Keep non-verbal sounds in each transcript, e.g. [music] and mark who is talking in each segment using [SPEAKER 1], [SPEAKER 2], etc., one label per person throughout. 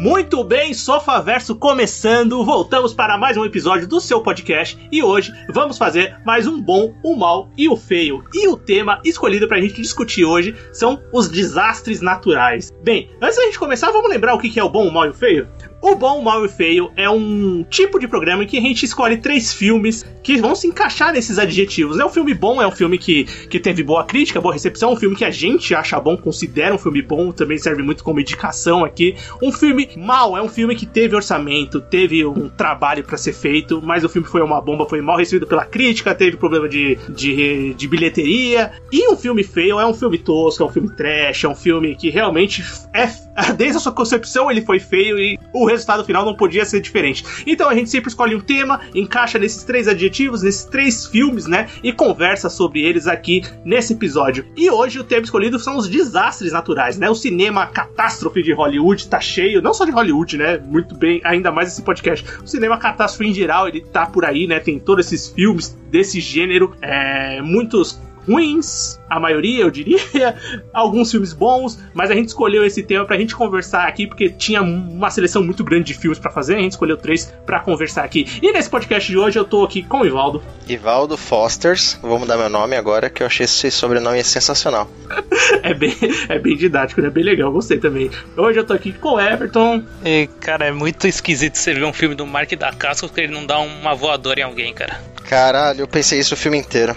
[SPEAKER 1] Muito bem, Sofaverso começando. Voltamos para mais um episódio do seu podcast e hoje vamos fazer mais um bom, o mal e o feio. E o tema escolhido para a gente discutir hoje são os desastres naturais. Bem, antes da gente começar, vamos lembrar o que é o bom, o mal e o feio? O Bom, o Mal e o Feio é um tipo de programa em que a gente escolhe três filmes que vão se encaixar nesses adjetivos. É um filme bom, é um filme que, que teve boa crítica, boa recepção, um filme que a gente acha bom, considera um filme bom, também serve muito como indicação aqui. Um filme mal, é um filme que teve orçamento, teve um trabalho para ser feito, mas o filme foi uma bomba, foi mal recebido pela crítica, teve problema de, de, de bilheteria. E um filme feio é um filme tosco, é um filme trash, é um filme que realmente é. [laughs] Desde a sua concepção ele foi feio e o resultado final não podia ser diferente. Então a gente sempre escolhe um tema, encaixa nesses três adjetivos, nesses três filmes, né? E conversa sobre eles aqui nesse episódio. E hoje o tema escolhido são os desastres naturais, né? O cinema catástrofe de Hollywood tá cheio, não só de Hollywood, né? Muito bem, ainda mais esse podcast. O cinema catástrofe em geral, ele tá por aí, né? Tem todos esses filmes desse gênero, é, muitos ruins, a maioria, eu diria, [laughs] alguns filmes bons, mas a gente escolheu esse tema pra gente conversar aqui, porque tinha uma seleção muito grande de filmes para fazer, a gente escolheu três para conversar aqui. E nesse podcast de hoje eu tô aqui com o Ivaldo.
[SPEAKER 2] Ivaldo Fosters, vou mudar meu nome agora, que eu achei esse sobrenome sensacional. [laughs]
[SPEAKER 1] é, bem, é bem didático, né? Bem legal, gostei também. Hoje eu tô aqui com o Everton.
[SPEAKER 3] E, cara, é muito esquisito você ver um filme do Mark da Casca porque ele não dá uma voadora em alguém, cara.
[SPEAKER 2] Caralho, eu pensei isso o filme inteiro.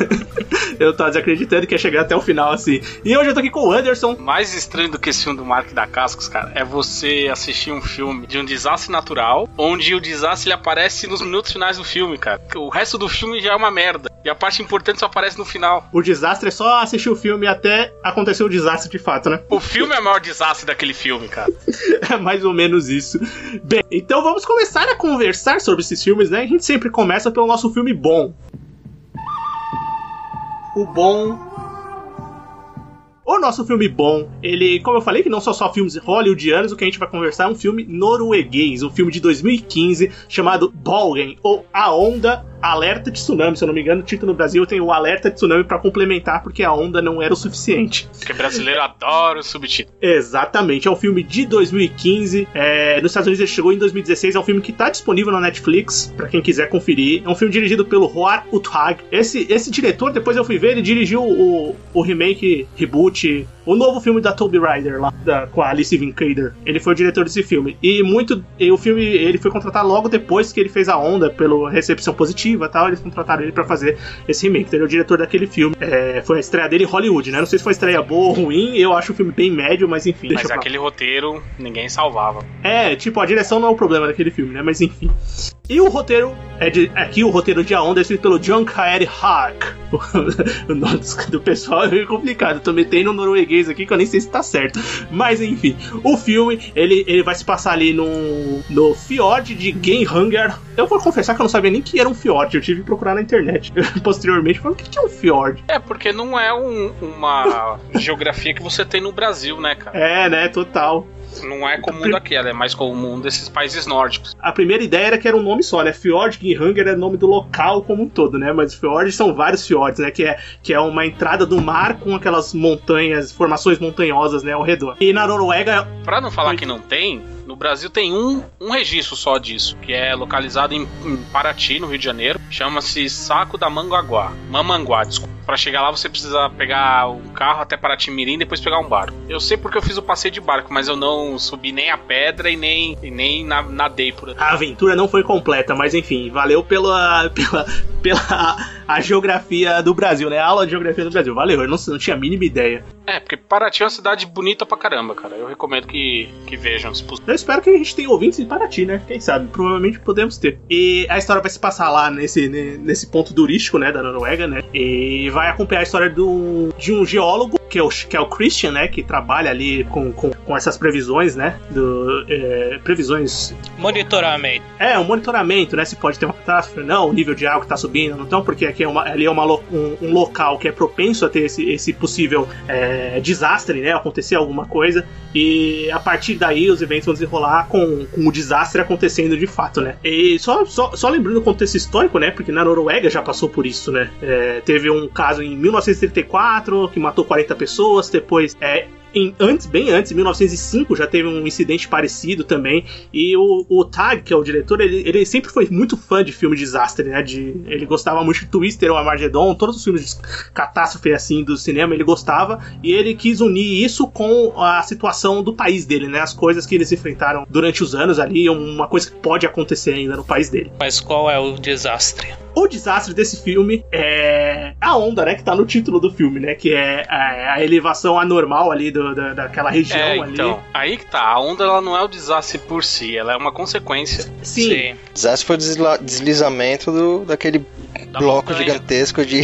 [SPEAKER 2] [laughs]
[SPEAKER 1] eu tava desacreditando que ia chegar até o final assim. E hoje eu tô aqui com o Anderson.
[SPEAKER 4] Mais estranho do que esse filme do Mark da Cascos, cara, é você assistir um filme de um desastre natural, onde o desastre ele aparece nos minutos finais do filme, cara. O resto do filme já é uma merda. E a parte importante só aparece no final.
[SPEAKER 1] O desastre é só assistir o filme até acontecer o desastre de fato, né?
[SPEAKER 4] O filme é o maior desastre daquele filme, cara. [laughs]
[SPEAKER 1] é mais ou menos isso. Bem, então vamos começar a conversar sobre esses filmes, né? A gente sempre começa pelo nosso filme bom. O bom o nosso filme bom, ele, como eu falei, que não são só filmes hollywoodianos, o que a gente vai conversar é um filme norueguês, um filme de 2015 chamado Bolgen, ou A Onda Alerta de Tsunami, se eu não me engano, o título no Brasil tem o Alerta de Tsunami para complementar, porque a onda não era o suficiente.
[SPEAKER 4] Porque brasileiro adora o subtítulo.
[SPEAKER 1] Exatamente, é um filme de 2015. É, nos Estados Unidos ele chegou em 2016, é um filme que está disponível na Netflix, para quem quiser conferir. É um filme dirigido pelo Roar Uthag. Esse, esse diretor, depois eu fui ver, ele dirigiu o, o remake, reboot, o novo filme da Toby Ryder, lá, da, com a Alice Vincader. Ele foi o diretor desse filme. E muito. E o filme ele foi contratado logo depois que ele fez a onda, pela recepção positiva e tal, eles contrataram ele para fazer esse remake. Então ele é o diretor daquele filme. É, foi a estreia dele em Hollywood, né? Não sei se foi estreia boa ou ruim, eu acho o filme bem médio, mas enfim.
[SPEAKER 4] Mas aquele roteiro ninguém salvava.
[SPEAKER 1] É, tipo, a direção não é o problema daquele filme, né? Mas enfim. E o roteiro é de. Aqui o roteiro de A Onda é escrito pelo John Kaeri Hark. o nome do pessoal é meio complicado. Tô metendo no norueguês aqui que eu nem sei se tá certo. Mas enfim, o filme ele, ele vai se passar ali no, no Fjord de Genhanger. Eu vou confessar que eu não sabia nem que era um Fjord. Eu tive que procurar na internet [laughs] posteriormente. Falando que tinha um Fjord.
[SPEAKER 4] É, porque não é um, uma [laughs] geografia que você tem no Brasil, né, cara?
[SPEAKER 1] É, né? Total
[SPEAKER 4] não é comum daqui, ela é mais comum desses países nórdicos.
[SPEAKER 1] A primeira ideia era que era um nome só, né? Fjord Ginghanger é nome do local como um todo, né? Mas fjords são vários fjords, né? Que é, que é uma entrada do mar com aquelas montanhas, formações montanhosas, né? Ao redor. E na Noruega.
[SPEAKER 4] Pra não falar que não tem, no Brasil tem um, um registro só disso, que é localizado em, em Paraty, no Rio de Janeiro. Chama-se Saco da Manguaguá. Mamanguá, desculpa. Pra chegar lá você precisa pegar um carro até Paraty Mirim e depois pegar um barco. Eu sei porque eu fiz o passeio de barco, mas eu não subi nem a pedra e nem, e nem nadei por
[SPEAKER 1] A aventura não foi completa, mas enfim, valeu pela, [laughs] pela, pela a geografia do Brasil, né? A aula de geografia do Brasil. Valeu, eu não, não tinha a mínima ideia.
[SPEAKER 4] É, porque Paraty é uma cidade bonita pra caramba, cara. Eu recomendo que, que vejam. Se
[SPEAKER 1] eu espero que a gente tenha ouvintes em Paraty, né? Quem sabe? Provavelmente podemos ter. E a história vai se passar lá nesse, nesse ponto turístico, né? Da Noruega, né? E vai acompanhar a história do, de um geólogo que é o, que é o Christian, né? Que trabalha ali com, com, com essas previsões, né? Do, é, previsões.
[SPEAKER 3] Monitoramento.
[SPEAKER 1] É, um monitoramento, né? Se pode ter uma catástrofe, não, o nível de água está subindo, não então, porque aqui é uma, ali é uma, um, um, local que é propenso a ter esse, esse possível é, desastre, né? Acontecer alguma coisa. E a partir daí os eventos vão desenrolar com, com o desastre acontecendo de fato, né? E só, só, só lembrando o contexto histórico, né? Porque na Noruega já passou por isso, né? É, teve um caso em 1934 que matou 40 pessoas, depois é, em, antes, bem antes, em 1905, já teve um incidente parecido também. E o, o Tag, que é o diretor, ele, ele sempre foi muito fã de filme de desastre, né? De, ele gostava muito de Twister ou Armageddon, todos os filmes de catástrofe assim do cinema ele gostava. E ele quis unir isso com a situação do país dele, né? As coisas que eles enfrentaram durante os anos ali, uma coisa que pode acontecer ainda no país dele.
[SPEAKER 3] Mas qual é o desastre?
[SPEAKER 1] O desastre desse filme é a onda, né? Que tá no título do filme, né? Que é a, elevação anormal ali do, da, daquela região
[SPEAKER 4] é,
[SPEAKER 1] ali.
[SPEAKER 4] Então, aí que tá. A onda ela não é o desastre por si, ela é uma consequência.
[SPEAKER 1] Sim. Sim.
[SPEAKER 2] Desastre foi o deslizamento do, daquele da bloco montanha. gigantesco de,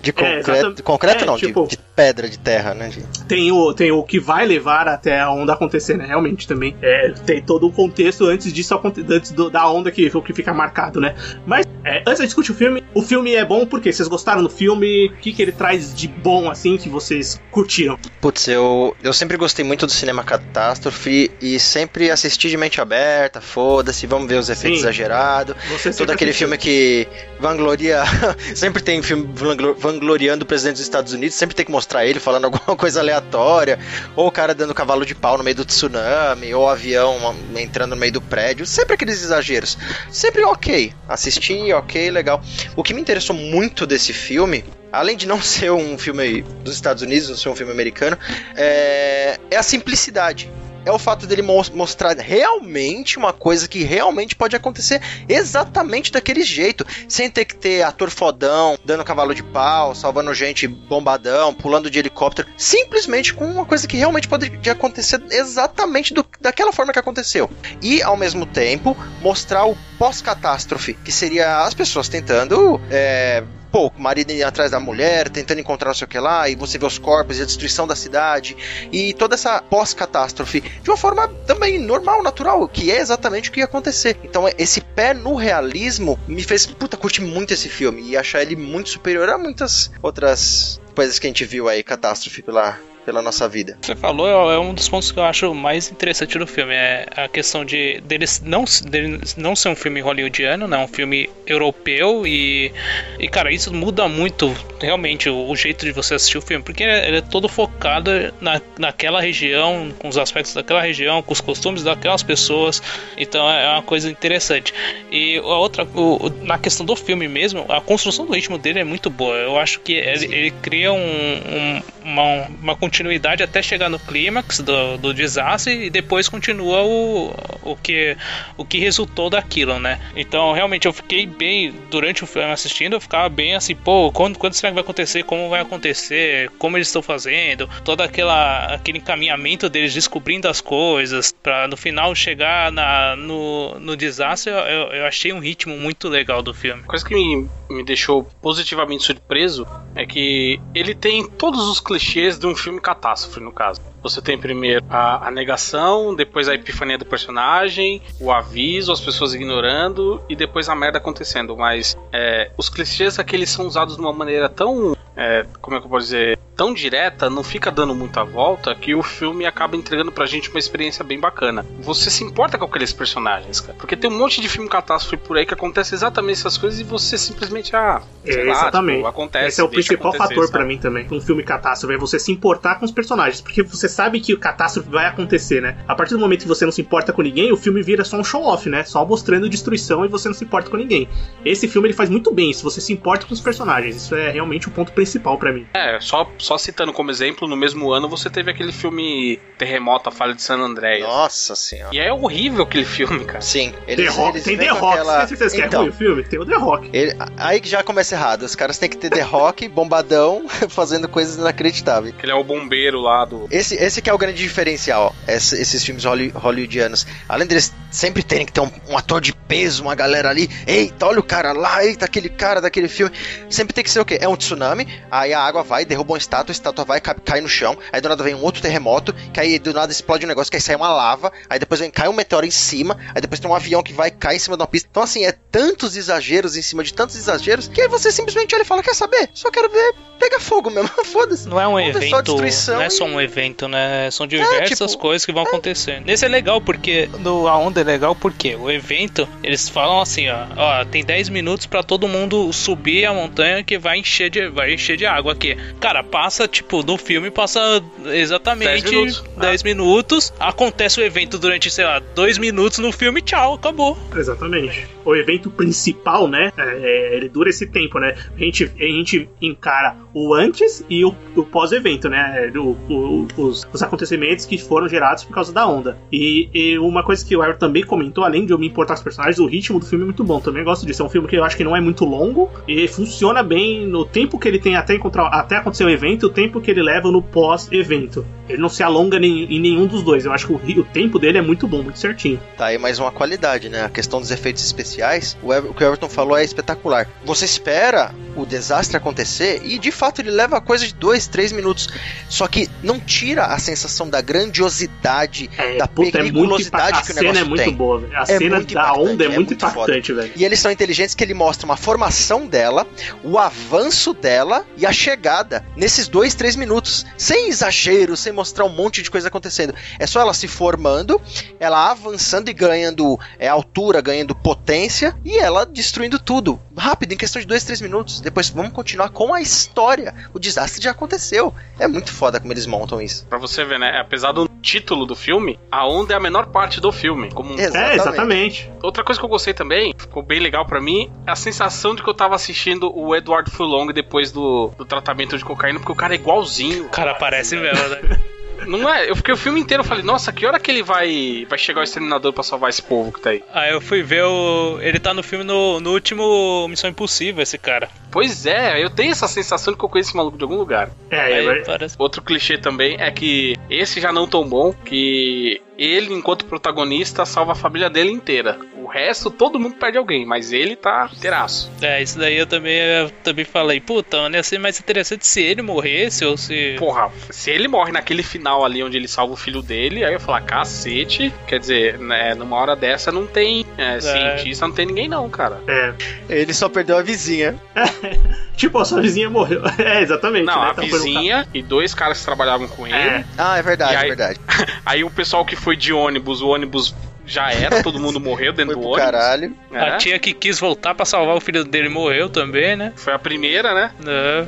[SPEAKER 2] de concreto. É, concreto é, não, tipo, de, de, pedra, de terra, né? De...
[SPEAKER 1] Tem, o, tem o que vai levar até a onda acontecer, né? Realmente também. É, tem todo o contexto antes disso, antes do, da onda que, que fica marcado, né? Mas é, antes de discutir o filme, o filme é bom porque vocês gostaram do filme? O que, que ele traz de bom, assim, que vocês curtiram?
[SPEAKER 2] Putz, eu, eu sempre gostei muito do cinema catástrofe e sempre assisti de mente aberta, foda-se, vamos ver os efeitos Sim. exagerados. Todo aquele assistiu. filme que vangloria. [laughs] sempre tem filme vangloriando o presidente dos Estados Unidos, sempre tem que mostrar ele falando [laughs] alguma coisa aleatória, ou o cara dando cavalo de pau no meio do tsunami, ou o avião entrando no meio do prédio, sempre aqueles exageros. Sempre ok. Assisti, ok, legal. O que me interessou muito desse filme além de não [laughs] ser um filme dos Estados Unidos, não ser um filme americano, é, é a simplicidade é o fato dele mostrar realmente uma coisa que realmente pode acontecer exatamente daquele jeito, sem ter que ter ator fodão, dando cavalo de pau, salvando gente bombadão, pulando de helicóptero, simplesmente com uma coisa que realmente pode acontecer exatamente do, daquela forma que aconteceu. E ao mesmo tempo mostrar o pós-catástrofe, que seria as pessoas tentando é, pô, o marido indo atrás da mulher, tentando encontrar não sei o que lá, e você vê os corpos e a destruição da cidade, e toda essa pós-catástrofe, de uma forma também normal, natural, que é exatamente o que ia acontecer. Então, esse pé no realismo me fez, puta, curtir muito esse filme, e achar ele muito superior a muitas outras coisas que a gente viu aí, catástrofe pela, pela nossa vida.
[SPEAKER 3] Você falou, é um dos pontos que eu acho mais interessante do filme, é a questão de deles não, dele não ser um filme hollywoodiano, né, um filme europeu e, e cara, isso muda muito realmente o, o jeito de você assistir o filme, porque ele é, ele é, todo focado na, naquela região, com os aspectos daquela região, com os costumes daquelas pessoas, então é, é uma coisa interessante. E a outra, o, na questão do filme mesmo, a construção do ritmo dele é muito boa, eu acho que ele, ele cria um, um, uma, uma continuidade até chegar no clímax do, do desastre e depois continua o, o, que, o que resultou daquilo, né? Então, realmente, eu fiquei bem, durante o filme assistindo, eu ficava bem assim, pô, quando, quando será que vai acontecer? Como vai acontecer? Como eles estão fazendo? Todo aquela, aquele encaminhamento deles descobrindo as coisas, para no final chegar na, no, no desastre, eu, eu achei um ritmo muito legal do filme.
[SPEAKER 4] Coisa que me, me deixou positivamente surpreso é que ele tem todos os clichês de um filme catástrofe, no caso. Você tem primeiro a, a, negação, depois a epifania do personagem, o aviso, as pessoas ignorando e depois a merda acontecendo. Mas é, os clichês aqui eles são usados de uma maneira tão. É, como é que eu posso dizer? Tão direta, não fica dando muita volta que o filme acaba entregando pra gente uma experiência bem bacana. Você se importa com aqueles personagens, cara. Porque tem um monte de filme catástrofe por aí que acontece exatamente essas coisas e você simplesmente, ah,
[SPEAKER 1] é, lá, exatamente. Tipo, acontece. Esse é o principal fator para mim também. Um filme catástrofe é você se importar com os personagens. Porque você sabe que o catástrofe vai acontecer, né? A partir do momento que você não se importa com ninguém, o filme vira só um show-off, né? Só mostrando destruição e você não se importa com ninguém. Esse filme ele faz muito bem isso, você se importa com os personagens. Isso é realmente o ponto principal para mim.
[SPEAKER 4] É, só, só citando como exemplo, no mesmo ano você teve aquele filme Terremoto, a Falha de San Andreas.
[SPEAKER 2] Nossa senhora.
[SPEAKER 4] E é horrível aquele filme, cara.
[SPEAKER 2] Sim.
[SPEAKER 1] Eles, The Rock, eles tem The Rock. Aquela... Tem certeza que é então, ruim o filme? Tem o The Rock.
[SPEAKER 2] Ele... Aí que já começa errado. Os caras têm que ter The Rock, bombadão, [laughs] fazendo coisas inacreditáveis.
[SPEAKER 4] Ele é o bombeiro lá do.
[SPEAKER 2] Esse, esse que é o grande diferencial, esses filmes hollywoodianos. Além deles sempre terem que ter um, um, ator de peso, uma galera ali, eita, olha o cara lá, eita, aquele cara daquele filme. Sempre tem que ser o quê? É um tsunami, aí a água vai, derruba um estádio estátua, a estátua vai, cai, cai no chão, aí do nada vem um outro terremoto, que aí do nada explode um negócio, que aí sai uma lava, aí depois vem, cai um meteoro em cima, aí depois tem um avião que vai cair em cima de uma pista. Então, assim, é tantos exageros em cima de tantos exageros, que aí você simplesmente olha e fala, quer saber? Só quero ver pega fogo mesmo, [laughs] foda-se.
[SPEAKER 3] Não é um evento, não é só um evento, né? São diversas é, tipo, coisas que vão é. acontecendo. Nesse é legal porque no a onda é legal porque o evento, eles falam assim, ó, ó, tem 10 minutos para todo mundo subir a montanha que vai encher de vai encher de água aqui. Cara, passa tipo no filme passa exatamente 10 minutos, 10 ah. minutos acontece o evento durante, sei lá, 2 minutos no filme, tchau, acabou.
[SPEAKER 1] Exatamente. O evento principal, né? É, é, ele dura esse tempo, né? A gente, a gente encara o antes e o, o pós-evento, né? O, o, os, os, acontecimentos que foram gerados por causa da onda. E, e uma coisa que o Aaron também comentou, além de eu me importar com os personagens, o ritmo do filme é muito bom. Também gosto disso. É um filme que eu acho que não é muito longo e funciona bem no tempo que ele tem até encontrar até acontecer o evento, o tempo que ele leva no pós-evento. Ele não se alonga nem, em nenhum dos dois. Eu acho que o, tempo dele é muito bom, muito certinho.
[SPEAKER 2] Tá aí mais uma qualidade, né? A questão dos efeitos especiais, o, o que o Everton falou é espetacular. Você espera o desastre acontecer e de fato ele leva coisa de dois, três minutos. Só que não tira a sensação da grandiosidade, é, da puta, é periculosidade é que o negócio tem. A cena é muito
[SPEAKER 1] tem. boa, A é cena da onda é, é muito, impactante, velho.
[SPEAKER 2] E eles são inteligentes que ele mostra uma formação dela, o avanço dela e a chegada nesses dois, três minutos. Sem exagero, sem mostrar um monte de coisa acontecendo. É só ela se formando, ela avançando e ganhando é, altura, ganhando potência e ela destruindo tudo. Rápido, em questão de dois, três minutos. Depois vamos continuar com a história. O desastre já aconteceu. É muito foda como eles montam isso.
[SPEAKER 4] Pra você ver, né? Apesar do título do filme, a onda é a menor parte do filme. Como
[SPEAKER 1] um... exatamente. É, exatamente.
[SPEAKER 4] Outra coisa que eu gostei também, ficou bem legal para mim, é a sensação de que eu tava assistindo o Edward Furlong depois do, do tratamento de cocaína, porque o cara é igualzinho.
[SPEAKER 3] O cara parece mesmo, né? [laughs]
[SPEAKER 4] Não é? Eu fiquei o filme inteiro, falei, nossa, que hora que ele vai vai chegar o exterminador pra salvar esse povo que tá aí?
[SPEAKER 3] Aí eu fui ver o. Ele tá no filme no, no último Missão Impossível, esse cara.
[SPEAKER 4] Pois é, eu tenho essa sensação de que eu conheço esse maluco de algum lugar.
[SPEAKER 1] É,
[SPEAKER 4] aí,
[SPEAKER 1] é
[SPEAKER 4] parece... Outro clichê também é que esse já não tão bom, que ele, enquanto protagonista, salva a família dele inteira. O resto, todo mundo perde alguém, mas ele tá inteiraço.
[SPEAKER 3] É, isso daí eu também, eu também falei, puta, ia ser mais interessante se ele morresse ou se.
[SPEAKER 4] Porra, se ele morre naquele final ali onde ele salva o filho dele, aí eu falar, cacete. Quer dizer, né, numa hora dessa não tem é, é. cientista, não tem ninguém não, cara.
[SPEAKER 2] É. Ele só perdeu a vizinha. [laughs]
[SPEAKER 1] tipo, a sua vizinha morreu. [laughs] É, exatamente.
[SPEAKER 4] Não, né? a então, vizinha e dois caras que trabalhavam com ele. É.
[SPEAKER 2] Ah, é verdade,
[SPEAKER 4] aí,
[SPEAKER 2] é verdade. [laughs]
[SPEAKER 4] aí o pessoal que foi foi de ônibus, o ônibus já era, todo mundo [laughs] morreu dentro do ônibus.
[SPEAKER 2] Caralho.
[SPEAKER 3] É. A tia que quis voltar para salvar o filho dele morreu também, né?
[SPEAKER 4] Foi a primeira, né?
[SPEAKER 3] É.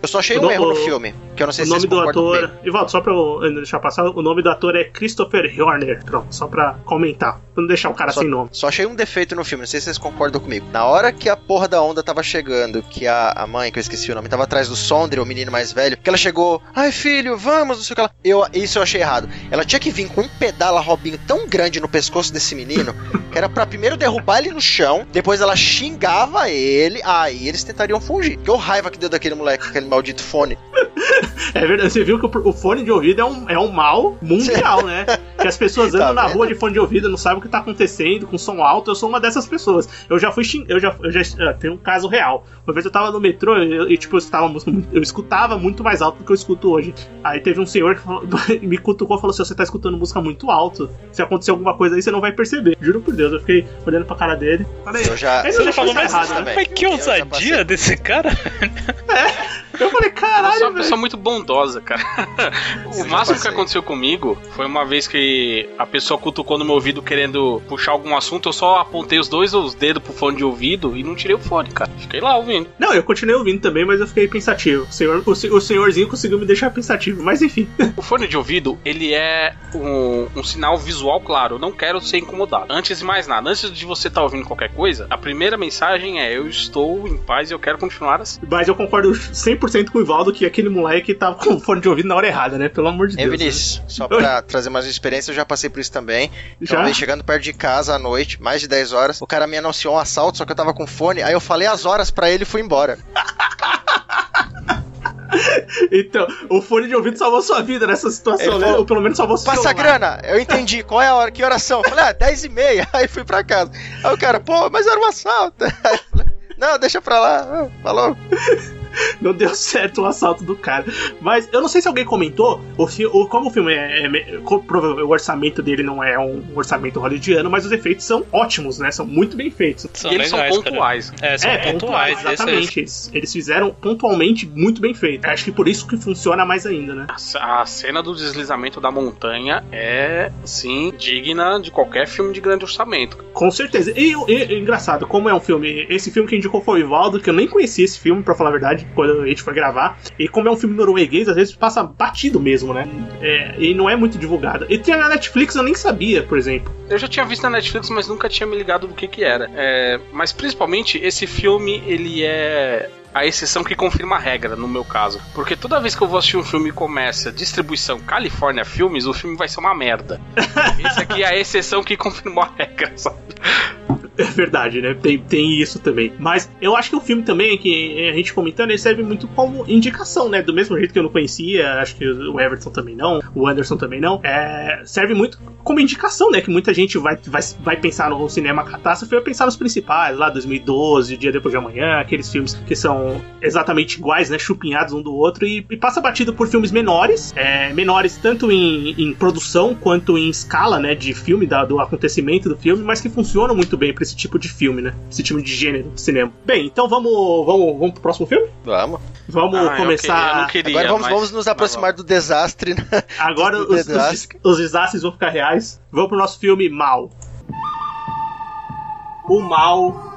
[SPEAKER 2] Eu só achei um erro no filme, que eu não sei
[SPEAKER 1] o
[SPEAKER 2] se
[SPEAKER 1] nome do ator. E volta, só pra eu deixar passar, o nome do ator é Christopher Horner. Pronto, só pra comentar. Pra não deixar o cara
[SPEAKER 2] só,
[SPEAKER 1] sem nome.
[SPEAKER 2] Só achei um defeito no filme, não sei se vocês concordam comigo. Na hora que a porra da onda tava chegando, que a, a mãe, que eu esqueci o nome, tava atrás do Sondre, o menino mais velho, que ela chegou, ai filho, vamos, não sei o que ela. Eu, isso eu achei errado. Ela tinha que vir com um pedala Robinho tão grande no pescoço desse menino, que era pra primeiro derrubar ele no chão, depois ela xingava ele, aí eles tentariam fugir. Que raiva que deu daquele moleque, aquele maldito fone. [laughs]
[SPEAKER 1] É verdade, você viu que o fone de ouvido é um, é um mal mundial, né? Que as pessoas [laughs] andam tá na rua de fone de ouvido, não sabem o que tá acontecendo, com som alto. Eu sou uma dessas pessoas. Eu já fui xing... eu já, eu já uh, tem um caso real. Uma vez eu tava no metrô e, tipo, eu, estava, eu escutava muito mais alto do que eu escuto hoje. Aí teve um senhor que falou, [laughs] me cutucou e falou assim: você tá escutando música muito alto. Se acontecer alguma coisa aí, você não vai perceber. Juro por Deus, eu fiquei olhando pra cara dele. Falei,
[SPEAKER 2] eu já,
[SPEAKER 3] você já falou mais errado, né? Mas que ousadia desse cara.
[SPEAKER 1] É. Eu falei, caralho. Eu sou
[SPEAKER 4] uma pessoa muito bondosa, cara. [laughs] o máximo que aconteceu comigo foi uma vez que a pessoa cutucou no meu ouvido querendo puxar algum assunto, eu só apontei os dois os dedos pro fone de ouvido e não tirei o fone, cara. Fiquei lá ouvindo.
[SPEAKER 1] Não, eu continuei ouvindo também, mas eu fiquei pensativo. O, senhor, o, o senhorzinho conseguiu me deixar pensativo, mas enfim. [laughs]
[SPEAKER 4] O fone de ouvido, ele é um, um sinal visual claro. Eu não quero ser incomodado. Antes de mais nada, antes de você estar tá ouvindo qualquer coisa, a primeira mensagem é: Eu estou em paz e eu quero continuar assim.
[SPEAKER 1] Mas eu concordo 100% com o Ivaldo que aquele moleque tava com o fone de ouvido na hora errada, né? Pelo amor de Deus.
[SPEAKER 2] Vinícius, né? só pra trazer mais experiência, eu já passei por isso também. Já? Então, chegando perto de casa à noite, mais de 10 horas, o cara me anunciou um assalto, só que eu tava com fone, aí eu falei as horas para ele e fui embora. [laughs]
[SPEAKER 1] então, o fone de ouvido salvou sua vida nessa situação, né? Ou pelo menos salvou sua
[SPEAKER 2] Passa grana, eu entendi. Qual é a hora? Que oração? falei, ah, 10 e meia. [laughs] Aí fui pra casa. Aí o cara, pô, mas era um assalto. [laughs] Aí falei, não, deixa pra lá. Falou. [laughs]
[SPEAKER 1] não deu certo o assalto do cara. Mas eu não sei se alguém comentou, o, o como o filme é, é, o orçamento dele não é um orçamento hollywoodiano, mas os efeitos são ótimos, né? São muito bem feitos.
[SPEAKER 4] São e eles legais, são pontuais.
[SPEAKER 3] Cara. É, são é, pontuais, pontuais
[SPEAKER 1] exatamente. Eles, eles, fizeram pontualmente muito bem feito. Acho que por isso que funciona mais ainda, né?
[SPEAKER 4] A, a cena do deslizamento da montanha é, sim, digna de qualquer filme de grande orçamento.
[SPEAKER 1] Com certeza. E, e, e engraçado, como é um filme. Esse filme que indicou foi o Ivaldo, que eu nem conhecia esse filme, pra falar a verdade, quando a gente foi gravar. E como é um filme norueguês, às vezes passa batido mesmo, né? É, e não é muito divulgado. E tinha na Netflix, eu nem sabia, por exemplo.
[SPEAKER 4] Eu já tinha visto na Netflix, mas nunca tinha me ligado do que que era. É, mas principalmente, esse filme, ele é a exceção que confirma a regra, no meu caso. Porque toda vez que eu vou assistir um filme e começa distribuição California Filmes, o filme vai ser uma merda. [laughs] Esse aqui é a exceção que confirmou a regra, sabe? [laughs]
[SPEAKER 1] É verdade, né? Tem, tem isso também. Mas eu acho que o filme também, que a gente comentando, ele serve muito como indicação, né? Do mesmo jeito que eu não conhecia, acho que o Everton também não, o Anderson também não. É, serve muito como indicação, né? Que muita gente vai, vai, vai pensar no cinema catástrofe, vai pensar nos principais, lá 2012, Dia Depois de Amanhã, aqueles filmes que são exatamente iguais, né? Chupinhados um do outro, e, e passa batido por filmes menores, é, menores tanto em, em, produção quanto em escala, né? De filme, da, do acontecimento do filme, mas que funcionam muito bem esse tipo de filme, né? Esse tipo de gênero de cinema. Bem, então vamos, vamos, vamos pro próximo filme?
[SPEAKER 2] Vamos.
[SPEAKER 1] Vamos ah, começar.
[SPEAKER 2] Eu queria, Agora vamos, mas... vamos nos aproximar do desastre. Né?
[SPEAKER 1] Agora os, desastre. Os, os, desastres vão ficar reais. Vamos pro nosso filme Mal. O Mal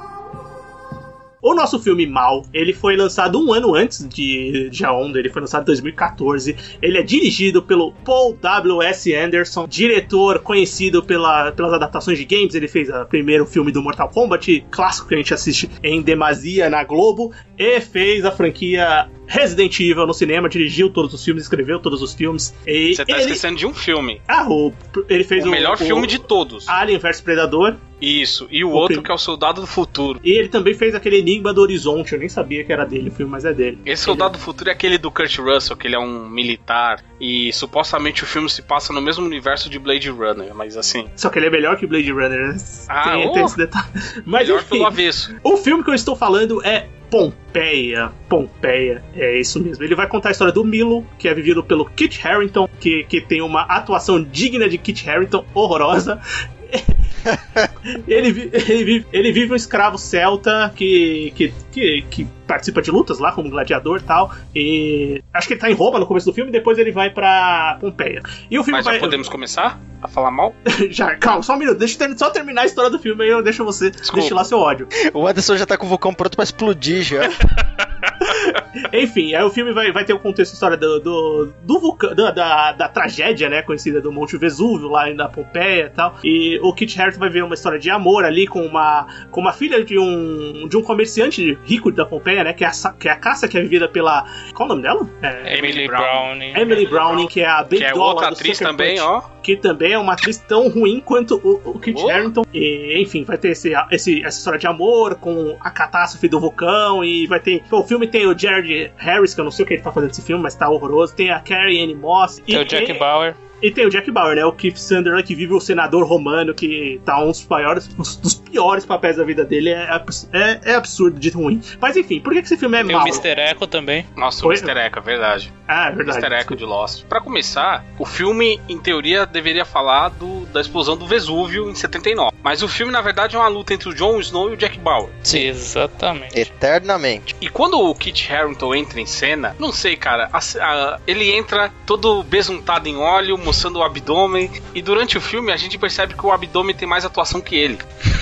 [SPEAKER 1] o nosso filme Mal, ele foi lançado um ano antes de, Onda, ele foi lançado em 2014. Ele é dirigido pelo Paul W.S. Anderson, diretor conhecido pela, pelas adaptações de games. Ele fez o primeiro filme do Mortal Kombat, clássico que a gente assiste em demasia na Globo, e fez a franquia Resident Evil no cinema, dirigiu todos os filmes, escreveu todos os filmes. E
[SPEAKER 4] Você tá
[SPEAKER 1] ele...
[SPEAKER 4] esquecendo de um filme.
[SPEAKER 1] Ah, o... ele fez
[SPEAKER 4] o, o melhor o... filme de todos.
[SPEAKER 1] Alien vs Predador.
[SPEAKER 4] Isso, e o, o outro que é o Soldado do Futuro.
[SPEAKER 1] E ele também fez aquele Enigma do Horizonte, eu nem sabia que era dele o filme, mas é dele.
[SPEAKER 4] Esse Soldado do Futuro é aquele do Kurt Russell, que ele é um militar, e supostamente o filme se passa no mesmo universo de Blade Runner, mas assim...
[SPEAKER 1] Só que ele é melhor que Blade Runner, né?
[SPEAKER 4] Ah, tem, oh, tem esse detalhe. Mas, melhor enfim, pelo avesso.
[SPEAKER 1] O filme que eu estou falando é Pompeia. Pompeia, é isso mesmo. Ele vai contar a história do Milo, que é vivido pelo Kit Harington, que, que tem uma atuação digna de Kit Harington, horrorosa. [laughs] ele, ele, vive, ele vive um escravo celta que, que, que, que, participa de lutas lá como gladiador e tal. E acho que ele tá em Roma no começo do filme e depois ele vai pra Pompeia. E o filme
[SPEAKER 4] Mas
[SPEAKER 1] vai...
[SPEAKER 4] já podemos começar a falar mal? [laughs]
[SPEAKER 1] já, calma, só um minuto. Deixa eu só terminar a história do filme aí eu deixo você Desculpa. destilar seu ódio.
[SPEAKER 2] O Anderson já tá com o vulcão pronto pra explodir já. [laughs] [laughs]
[SPEAKER 1] Enfim, aí o filme vai, vai ter o um contexto história do, do, do vulcão, da, da, da, tragédia, né, conhecida do Monte Vesúvio, lá na Pompeia e tal. E o Kit Harington vai ver uma história de amor ali com uma, com uma filha de um, de um comerciante rico da Pompeia, né, que é a, que é a caça que é vivida pela... Qual o nome dela?
[SPEAKER 3] É, Emily Browning.
[SPEAKER 1] Emily Browning, que é a
[SPEAKER 4] Big Que é outra atriz também, Punch, ó.
[SPEAKER 1] Que também é uma atriz tão ruim quanto o, o Kit oh. Harington. E, enfim, vai ter esse, esse, essa história de amor com a catástrofe do vulcão e vai ter... O filme tem o Jared Harris, que eu não sei o que ele tá fazendo nesse filme, mas tá horroroso. Tem a Carrie Anne Moss.
[SPEAKER 3] Tem o Jack Bauer.
[SPEAKER 1] E tem o Jack Bauer, né? O Keith Sunderland, que vive o senador romano, que tá um dos maiores, um dos piores papéis da vida dele. É, é, é absurdo de ruim. Mas enfim, por que, que esse filme é
[SPEAKER 3] tem
[SPEAKER 1] mal?
[SPEAKER 3] Tem o Mr. Echo também.
[SPEAKER 4] Nossa, o Mr. Echo, é verdade.
[SPEAKER 1] Ah, é verdade.
[SPEAKER 4] Mr. Echo de Lost. Pra começar, o filme, em teoria, deveria falar do, da explosão do Vesúvio em 79. Mas o filme, na verdade, é uma luta entre o Jon Snow e o Jack Bauer.
[SPEAKER 3] Sim, exatamente.
[SPEAKER 2] Eternamente.
[SPEAKER 4] E quando o Kit Harington entra em cena, não sei, cara, a, a, ele entra todo besuntado em óleo, mostrando o abdômen. E durante o filme a gente percebe que o abdômen tem mais atuação que ele.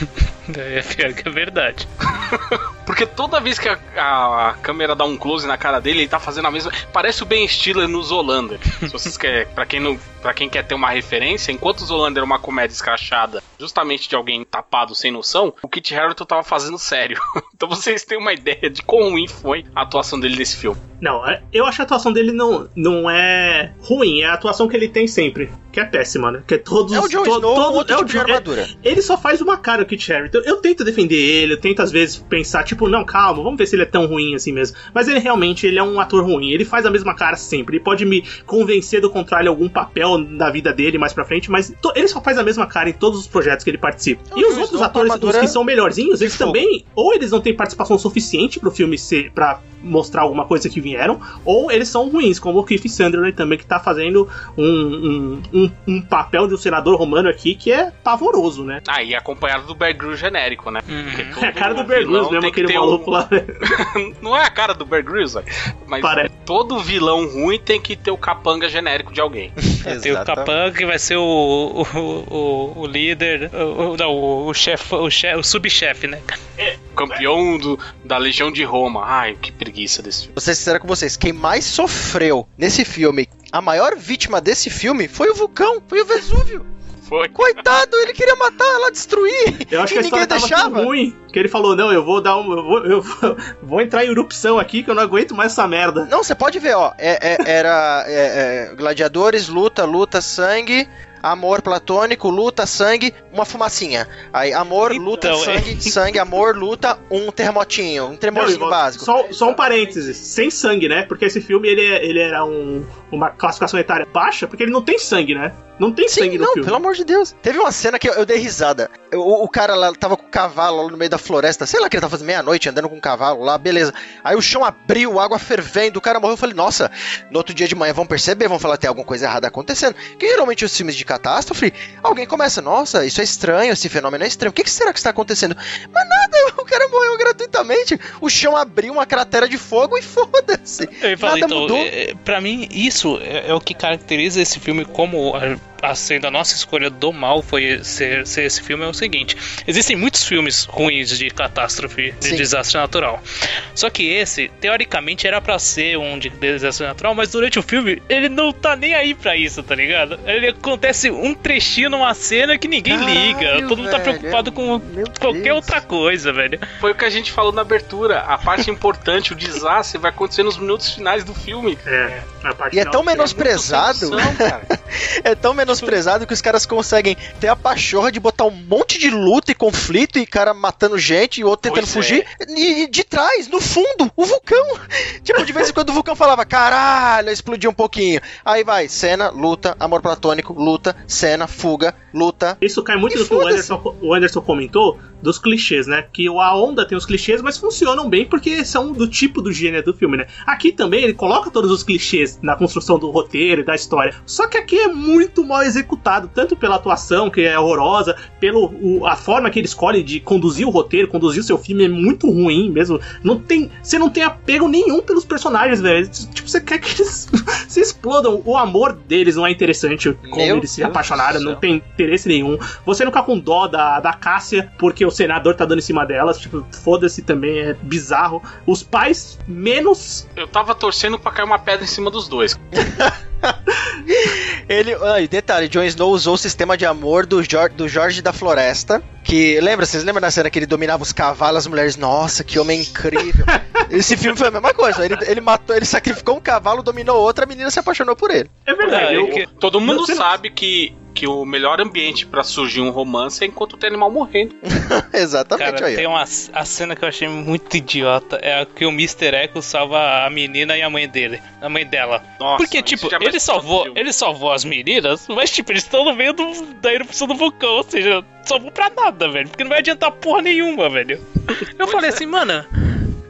[SPEAKER 4] [laughs] [laughs]
[SPEAKER 3] É pior que é verdade. [laughs]
[SPEAKER 4] Porque toda vez que a, a, a, câmera dá um close na cara dele, ele tá fazendo a mesma. Parece o Ben Stiller nos Zolander. Se vocês querem, [laughs] pra quem, não, pra quem quer ter uma referência, enquanto o Zolander é uma comédia escrachada, justamente de alguém tapado sem noção, o Kit Harington tava fazendo sério. então vocês têm uma ideia de quão ruim foi a atuação dele nesse filme.
[SPEAKER 1] Não, é, eu acho a atuação dele não, não é ruim, é a atuação que ele tem sempre, que é péssima, né? Que é todos.
[SPEAKER 2] É o Jon to, Snow todo, outro é tipo o, de armadura.
[SPEAKER 1] É, ele só faz uma cara, o Kit Harington. Eu tento defender ele, eu tento às vezes pensar, tipo, não, calma, vamos ver se ele é tão ruim assim mesmo. Mas ele realmente ele é um ator ruim, ele faz a mesma cara sempre. Ele pode me convencer do contrário algum papel da vida dele mais pra frente, mas ele só faz a mesma cara em todos os projetos que ele participa. É e os outros atores, os que são melhorzinhos, eles também, ou eles não têm participação suficiente pro filme ser. Pra mostrar alguma coisa que vieram, ou eles são ruins, como o Keith Sunderland também, que tá fazendo um, um, um, um papel de um senador romano aqui que é pavoroso, né?
[SPEAKER 4] Ah, e acompanhado do Bear Grylls genérico, né?
[SPEAKER 1] Uhum. É a cara do Bear Grylls mesmo, aquele maluco um... lá. [laughs]
[SPEAKER 4] Não é a cara do Bear Grylls, mas Parece. todo vilão ruim tem que ter o capanga genérico de alguém. [laughs]
[SPEAKER 3] tem o capanga que vai ser o, o, o, o líder, o, não, o chefe, o, chef, o subchefe, né?
[SPEAKER 4] É, campeão do, da Legião de Roma. Ai, que preguiça desse filme.
[SPEAKER 2] Vou ser sincero com vocês, quem mais sofreu nesse filme, a maior vítima desse filme foi o vulcão, foi o Vesúvio. Foi. Coitado, ele queria matar ela, destruir.
[SPEAKER 1] Eu acho que a história deixava. ruim. Que ele falou: não, eu vou dar um. Eu vou, eu [laughs] vou, entrar em erupção aqui que eu não aguento mais essa merda.
[SPEAKER 2] Não, você pode ver, ó. É, é, era é, é gladiadores, luta, luta, sangue amor platônico, luta, sangue, uma fumacinha. Aí, amor, então, luta, é. sangue, sangue, amor, luta, um terremotinho, um tremorzinho básico.
[SPEAKER 1] Só, só um parênteses, sem sangue, né? Porque esse filme, ele, ele era um, uma classificação etária baixa, porque ele não tem sangue, né? Não tem Sim, sangue no não, filme.
[SPEAKER 2] pelo amor de Deus. Teve uma cena que eu, eu dei risada. O, o, cara lá tava com o cavalo lá no meio da floresta, sei lá que ele tava fazendo meia-noite andando com o cavalo lá, beleza. Aí o chão abriu, água fervendo, o cara morreu. Eu falei, nossa, no outro dia de manhã vão perceber, vão falar que tem alguma coisa errada acontecendo. Que geralmente os filmes de catástrofe, alguém começa, nossa, isso é estranho, esse fenômeno é estranho. O que, que será que está acontecendo? Mas nada, [laughs] o cara morreu gratuitamente. O chão abriu uma cratera de fogo e [laughs] foda-se.
[SPEAKER 3] Nada então, mudou. É, pra mim, isso é, é o que caracteriza esse filme como sendo a nossa escolha do mal foi ser, ser, esse filme é o seguinte: existem muitos filmes ruins de catástrofe, de Sim. desastre natural. Só que esse, teoricamente, era para ser um de desastre natural, mas durante o filme ele não tá nem aí para isso, tá ligado? Ele acontece um trechinho numa cena que ninguém Caralho, liga. Todo mundo tá preocupado com qualquer Deus. outra coisa, velho.
[SPEAKER 4] Foi o que a gente falou na abertura. A parte importante, o desastre, vai acontecer nos minutos finais do filme.
[SPEAKER 2] É, a parte e é tão menosprezado. É, [laughs] é tão menosprezado menosprezado que os caras conseguem ter a pachorra de botar um monte de luta e conflito e cara matando gente e outro tentando pois fugir. É. E, de trás, no fundo, o vulcão. [laughs] tipo, de vez em quando o vulcão falava, caralho, explodiu um pouquinho. Aí vai, cena, luta, amor platônico, luta, cena, fuga, luta.
[SPEAKER 1] Isso cai muito no que o Anderson, o Anderson comentou dos clichês, né? Que a onda tem os clichês, mas funcionam bem porque são do tipo do gênero do filme, né? Aqui também ele coloca todos os clichês na construção do roteiro e da história. Só que aqui é muito mal executado, tanto pela atuação, que é horrorosa, pelo o, a forma que ele escolhe de conduzir o roteiro, conduzir o seu filme é muito ruim mesmo. Não tem, você não tem apego nenhum pelos personagens, velho. Tipo, você quer que eles [laughs] se explodam. O amor deles não é interessante como Meu eles se apaixonaram, não tem interesse nenhum. Você não fica com dó da, da Cássia porque o senador tá dando em cima delas. Tipo, foda-se também, é bizarro. Os pais, menos.
[SPEAKER 4] Eu tava torcendo pra cair uma pedra em cima dos dois. [laughs]
[SPEAKER 2] Ele. Ah, detalhe, Jon Snow usou o sistema de amor do, Jorge, do Jorge da Floresta. Que. Lembra? Vocês lembram da cena que ele dominava os cavalos, as mulheres? Nossa, que homem incrível. [laughs] Esse filme foi a mesma coisa. Ele, ele matou, ele sacrificou um cavalo, dominou outra, a menina se apaixonou por ele.
[SPEAKER 4] É verdade. É, eu, todo mundo sabe que que o melhor ambiente para surgir um romance é enquanto tem animal morrendo. [laughs]
[SPEAKER 2] Exatamente.
[SPEAKER 3] Cara, aí. tem uma a cena que eu achei muito idiota é a que o Mr. Echo salva a menina e a mãe dele, a mãe dela. Nossa, Porque tipo, ele salvou, ele salvou as meninas, mas tipo, eles estão no meio do, da erupção do vulcão, ou seja, salvou pra nada, velho, porque não vai adiantar porra nenhuma, velho. Eu falei é. assim, mano,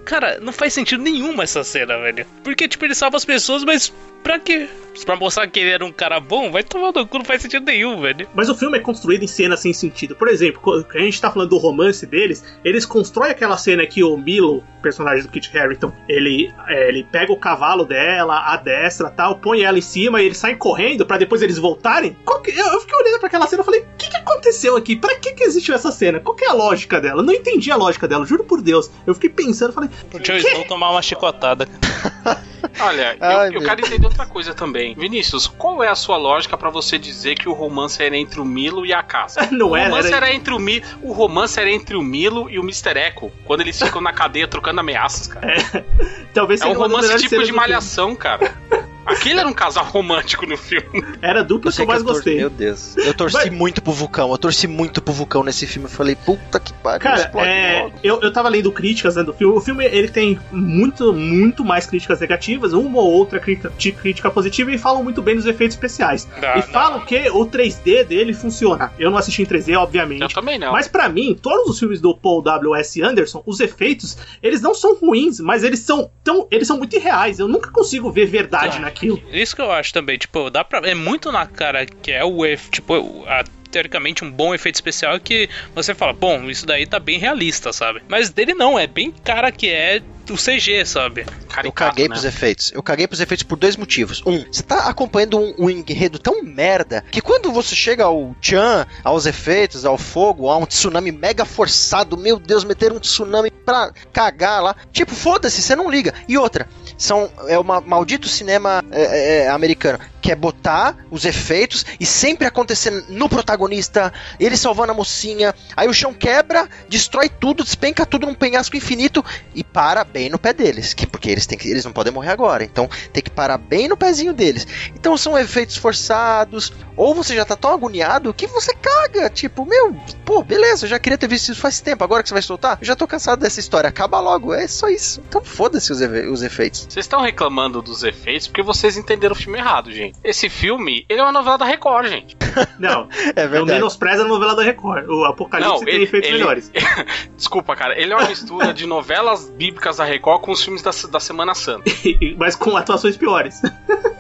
[SPEAKER 3] Cara, não faz sentido nenhum essa cena, velho. Porque, tipo, ele salva as pessoas, mas pra quê? Pra mostrar que ele era um cara bom? Vai tomar no cu, não faz sentido nenhum, velho.
[SPEAKER 1] Mas o filme é construído em cenas sem sentido. Por exemplo, a gente tá falando do romance deles, eles constroem aquela cena que o Milo, personagem do Kit Harington, ele, é, ele pega o cavalo dela, a destra tal, põe ela em cima e eles saem correndo para depois eles voltarem. Que, eu, eu, fiquei olhando para aquela cena e falei: o que, que aconteceu aqui? Pra que, que existiu essa cena? Qual que é a lógica dela? Eu não entendi a lógica dela, juro por Deus. Eu fiquei pensando, falei.
[SPEAKER 3] O Joe Snow tomar uma chicotada. [laughs]
[SPEAKER 4] Olha, Ai, eu, eu quero entender outra coisa também. Vinícius, qual é a sua lógica para você dizer que o romance era entre o Milo e a Caça? [laughs]
[SPEAKER 1] Não
[SPEAKER 4] o
[SPEAKER 1] era.
[SPEAKER 4] Romance era... era entre o Milo, o romance era entre o Milo e o Mr. Echo, quando eles ficam na cadeia trocando ameaças, cara. É, [laughs]
[SPEAKER 1] talvez
[SPEAKER 4] é um romance tipo de malhação, cara. [laughs] Aquele era um casal romântico no filme.
[SPEAKER 1] Era a dupla que eu mais gostei.
[SPEAKER 2] Meu Deus. Eu torci Mas... muito pro Vulcão. Eu torci muito pro Vulcão nesse filme. Eu falei, puta que pariu.
[SPEAKER 1] Cara, é... eu, eu tava lendo críticas né, do filme. O filme ele tem muito, muito mais críticas negativas, uma ou outra crítica, crítica positiva, e falam muito bem dos efeitos especiais. Não, e falam não. que o 3D dele funciona. Eu não assisti em 3D, obviamente. Eu
[SPEAKER 4] também não.
[SPEAKER 1] Mas para mim, todos os filmes do Paul W.S. Anderson, os efeitos, eles não são ruins, mas eles são tão, eles são muito irreais. Eu nunca consigo ver verdade ah, naquilo.
[SPEAKER 3] Isso que eu acho também, tipo, dá pra. É muito na cara que é o tipo, a teoricamente um bom efeito especial que você fala, bom, isso daí tá bem realista, sabe? Mas dele não, é bem cara que é o CG, sabe?
[SPEAKER 2] Caricato, eu caguei né? pros efeitos. Eu caguei pros efeitos por dois motivos. Um, você tá acompanhando um, um enredo tão merda que quando você chega ao Chan, aos efeitos, ao fogo, a um tsunami mega forçado, meu Deus, meter um tsunami pra cagar lá. Tipo, foda-se, você não liga. E outra, são é uma maldito cinema é, é, é americano que é botar os efeitos e sempre acontecer no protagonista, ele salvando a mocinha, aí o chão quebra, destrói tudo, despenca tudo num penhasco infinito e para bem no pé deles, que porque eles têm que, eles não podem morrer agora, então tem que parar bem no pezinho deles. Então são efeitos forçados, ou você já tá tão agoniado que você caga, tipo, meu, pô, beleza, eu já queria ter visto isso faz tempo, agora que você vai soltar, eu já tô cansado dessa história, acaba logo, é só isso. Então foda-se os, os efeitos.
[SPEAKER 4] Vocês estão reclamando dos efeitos porque vocês entenderam o filme errado, gente. Esse filme, ele é uma novela da Record, gente. [laughs]
[SPEAKER 1] Não, é verdade. Não menospreza a novela da Record. O Apocalipse não, tem ele, efeitos ele, melhores. [laughs]
[SPEAKER 4] Desculpa, cara, ele é uma mistura de novelas bíblicas da Record com os filmes da, da Semana Santa. [laughs]
[SPEAKER 1] Mas com atuações piores.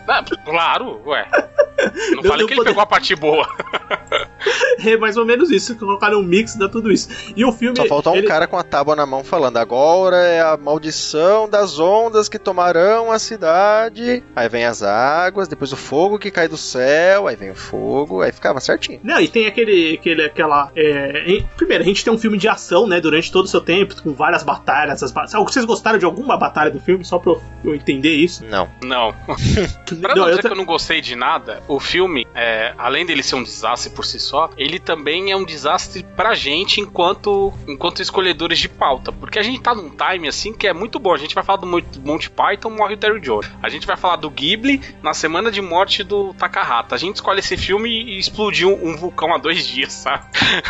[SPEAKER 4] Ah, claro, ué. Não falei que ele poder... pegou a parte boa.
[SPEAKER 1] é mais ou menos isso, colocaram um mix de tudo isso. E o filme.
[SPEAKER 2] Só faltou ele... um cara com a tábua na mão falando: agora é a maldição das ondas que tomarão a cidade. Aí vem as águas, depois o fogo que cai do céu, aí vem o fogo, aí ficava certinho.
[SPEAKER 1] Não, e tem aquele. aquele aquela. É... Primeiro, a gente tem um filme de ação, né, durante todo o seu tempo, com várias batalhas. As... Vocês gostaram de alguma batalha do filme? Só pra eu entender isso?
[SPEAKER 2] Não.
[SPEAKER 4] Não. [laughs] pra não, não dizer eu... que eu não gostei de nada, o filme, é, além dele ser um desastre por si só, ele também é um desastre pra gente enquanto, enquanto escolhedores de pauta. Porque a gente tá num time assim que é muito bom. A gente vai falar do Monty Python, morre o Terry Jones. A gente vai falar do Ghibli na semana de morte do Takahata. A gente escolhe esse filme e explodiu um vulcão há dois dias, sabe?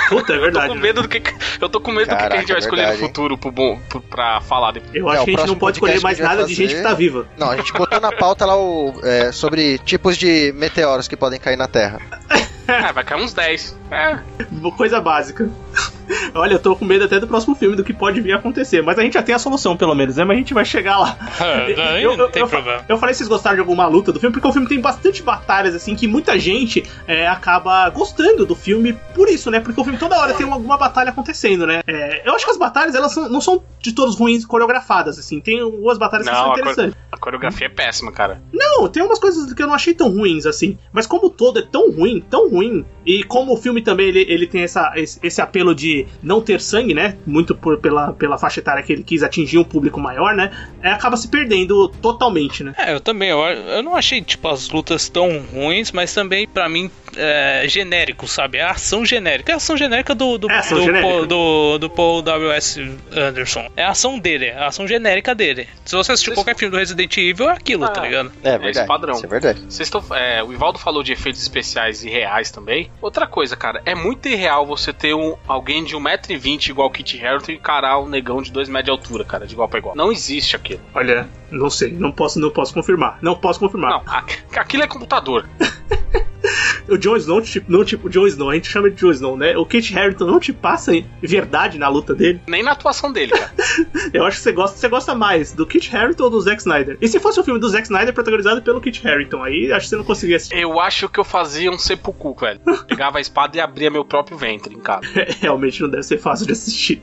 [SPEAKER 1] Puta, é [laughs] verdade.
[SPEAKER 4] eu tô com medo do que, eu tô com medo Caraca, do que a gente vai é escolher no futuro pro bom, pro, pra falar depois.
[SPEAKER 1] Eu acho é, que a gente não pode escolher mais nada fazer... de gente que tá viva.
[SPEAKER 2] Não, a gente botou na pauta lá o, é, sobre tipos de meteoros que podem cair na Terra.
[SPEAKER 4] É, vai cair uns 10. É.
[SPEAKER 1] Coisa básica. [laughs] Olha, eu tô com medo até do próximo filme, do que pode vir a acontecer. Mas a gente já tem a solução, pelo menos, né? Mas a gente vai chegar lá. [laughs]
[SPEAKER 3] É, eu, eu, tem eu, problema.
[SPEAKER 1] Eu falei se vocês gostaram de alguma luta do filme, porque o filme tem bastante batalhas, assim, que muita gente é, acaba gostando do filme por isso, né? Porque o filme toda hora tem alguma batalha acontecendo, né? É, eu acho que as batalhas, elas são, não são de todos ruins coreografadas, assim. Tem algumas batalhas não, que são interessantes.
[SPEAKER 4] A, coreografia é péssima, cara.
[SPEAKER 1] Não, tem umas coisas que eu não achei tão ruins, assim. Mas como todo é tão ruim, tão ruim, e como o filme também ele, ele tem essa, esse, esse apelo de não ter sangue, né? Muito por, pela, pela faixa etária que ele quis atingir um público maior, né? É, acaba se perdendo totalmente, né?
[SPEAKER 3] É, eu também. Eu, eu não achei, tipo, as lutas tão ruins, mas também, para mim, é, genérico, sabe? É a ação genérica. É a ação genérica do, do, é do, Paul, do, do, Paul W.S. Anderson. É a ação dele, é a ação genérica dele. Se você assistir qualquer filme do Resident Evil, é aquilo, tá ah, tá ligado?
[SPEAKER 2] É, verdade. É esse padrão. Isso é verdade.
[SPEAKER 4] Vocês estão, é, o Ivaldo falou de efeitos especiais e reais também. Outra coisa, cara, é muito irreal você ter um, alguém de 1,20m igual Kit Harington e encarar um negão de 2 metros de altura, cara, de igual pra igual. Não existe aquilo.
[SPEAKER 1] Olha, não sei, não posso, não posso confirmar. Não posso confirmar. Não, [laughs]
[SPEAKER 4] aquilo é computador. [laughs]
[SPEAKER 1] o Jon Snow, tipo, não tipo o Jon Snow, a gente chama de Jon Snow, né? O Kit Harington não te passa verdade na luta dele.
[SPEAKER 4] Nem na atuação dele, cara. [laughs]
[SPEAKER 1] Eu acho que você gosta, você gosta mais do Kit Harington ou do Zack Snyder. E se fosse um filme do Zack Snyder protagonizado pelo Kit Harington, aí acho que você não conseguia assistir.
[SPEAKER 4] Eu acho que eu fazia um seppuku, velho. [laughs] Pegava a espada e abria meu próprio ventre em casa. [laughs]
[SPEAKER 1] realmente não deve ser fácil de assistir.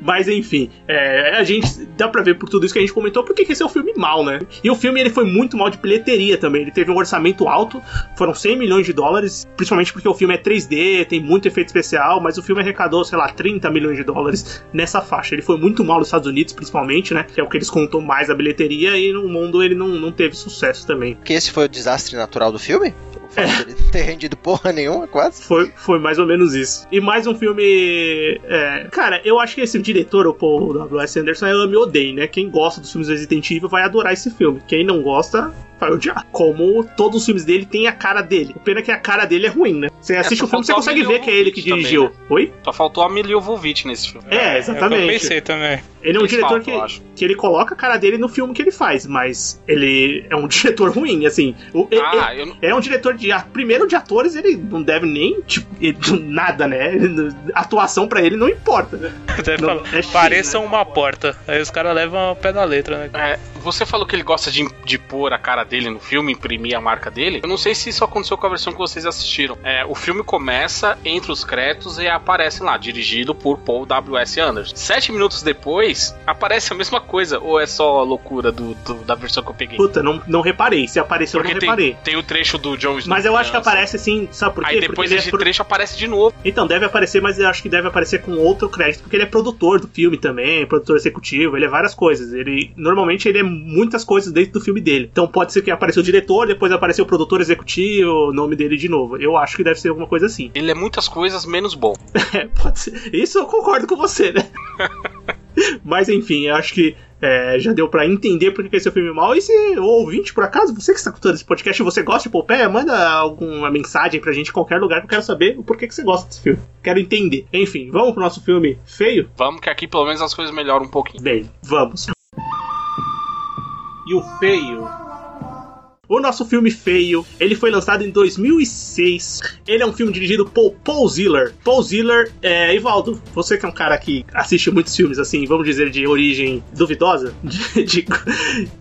[SPEAKER 1] Mas enfim, é, a gente dá pra ver por tudo isso que a gente comentou, porque esse é um filme mal, né? E o filme ele foi muito mal de bilheteria também. Ele teve um orçamento alto, foram 100 milhões de dólares, principalmente porque o filme é 3D, tem muito efeito especial, mas o filme arrecadou, sei lá, 30 milhões de dólares nessa faixa. Ele foi muito mal nos Estados Unidos, principalmente, né? Que é o que eles contam mais a bilheteria, e no mundo ele não, não teve sucesso também.
[SPEAKER 2] Que esse foi o desastre natural do filme? É. Ele não ter rendido porra nenhuma, quase.
[SPEAKER 1] Foi, foi mais ou menos isso. E mais um filme. É... Cara, eu acho que esse diretor, o Paul W.S. Anderson, é ame ou odeio, né? Quem gosta dos filmes Resident Evil vai adorar esse filme. Quem não gosta, vai odiar. Como todos os filmes dele têm a cara dele. O pena é que a cara dele é ruim, né? Você é, assiste o filme, você consegue ver que é ele que dirigiu. Também, né? Oi?
[SPEAKER 4] Só faltou a Milio Jovovich nesse filme.
[SPEAKER 1] É, exatamente.
[SPEAKER 3] Eu pensei também.
[SPEAKER 1] Ele é um diretor que, que ele coloca a cara dele no filme que ele faz, mas ele é um [laughs] diretor ruim, assim. O, ah, ele, eu... É um diretor de. Primeiro de atores, ele não deve nem. Tipo, [laughs] nada, né? Atuação para ele não importa.
[SPEAKER 3] Deve não, falar, é pareça né? uma porta. Aí os caras levam o pé da letra, né?
[SPEAKER 4] É, você falou que ele gosta de, de pôr a cara dele no filme, imprimir a marca dele. Eu não sei se isso aconteceu com a versão que vocês assistiram. É, o filme começa entre os créditos e aparece lá, dirigido por Paul W.S. Anderson. Sete minutos depois, aparece a mesma coisa. Ou é só loucura do, do da versão que eu peguei?
[SPEAKER 1] Puta, não, não reparei. Se apareceu, Porque eu não
[SPEAKER 4] tem,
[SPEAKER 1] reparei.
[SPEAKER 4] Tem o trecho do John.
[SPEAKER 1] Mas eu acho que aparece assim, sabe por quê?
[SPEAKER 4] Aí depois esse é pro... trecho aparece de novo.
[SPEAKER 1] Então, deve aparecer, mas eu acho que deve aparecer com outro crédito, porque ele é produtor do filme também, produtor executivo, ele é várias coisas. Ele normalmente ele é muitas coisas dentro do filme dele. Então pode ser que apareceu o diretor, depois apareceu o produtor executivo, o nome dele de novo. Eu acho que deve ser alguma coisa assim.
[SPEAKER 4] Ele é muitas coisas menos bom. [laughs]
[SPEAKER 1] é, pode ser. Isso eu concordo com você, né? [laughs] Mas enfim, eu acho que é, já deu para entender porque que esse é o filme mal. E se o ouvinte, por acaso, você que está escutando esse podcast e você gosta de Popeye, manda alguma mensagem pra gente em qualquer lugar que eu quero saber o porquê que você gosta desse filme. Quero entender. Enfim, vamos pro nosso filme feio?
[SPEAKER 4] Vamos, que aqui pelo menos as coisas melhoram um pouquinho.
[SPEAKER 1] Bem, vamos. E o feio o nosso filme feio, ele foi lançado em 2006. Ele é um filme dirigido por Paul Ziller. Paul Ziller, é, Ivaldo, você que é um cara que assiste muitos filmes, assim, vamos dizer, de origem duvidosa. [laughs] De, de...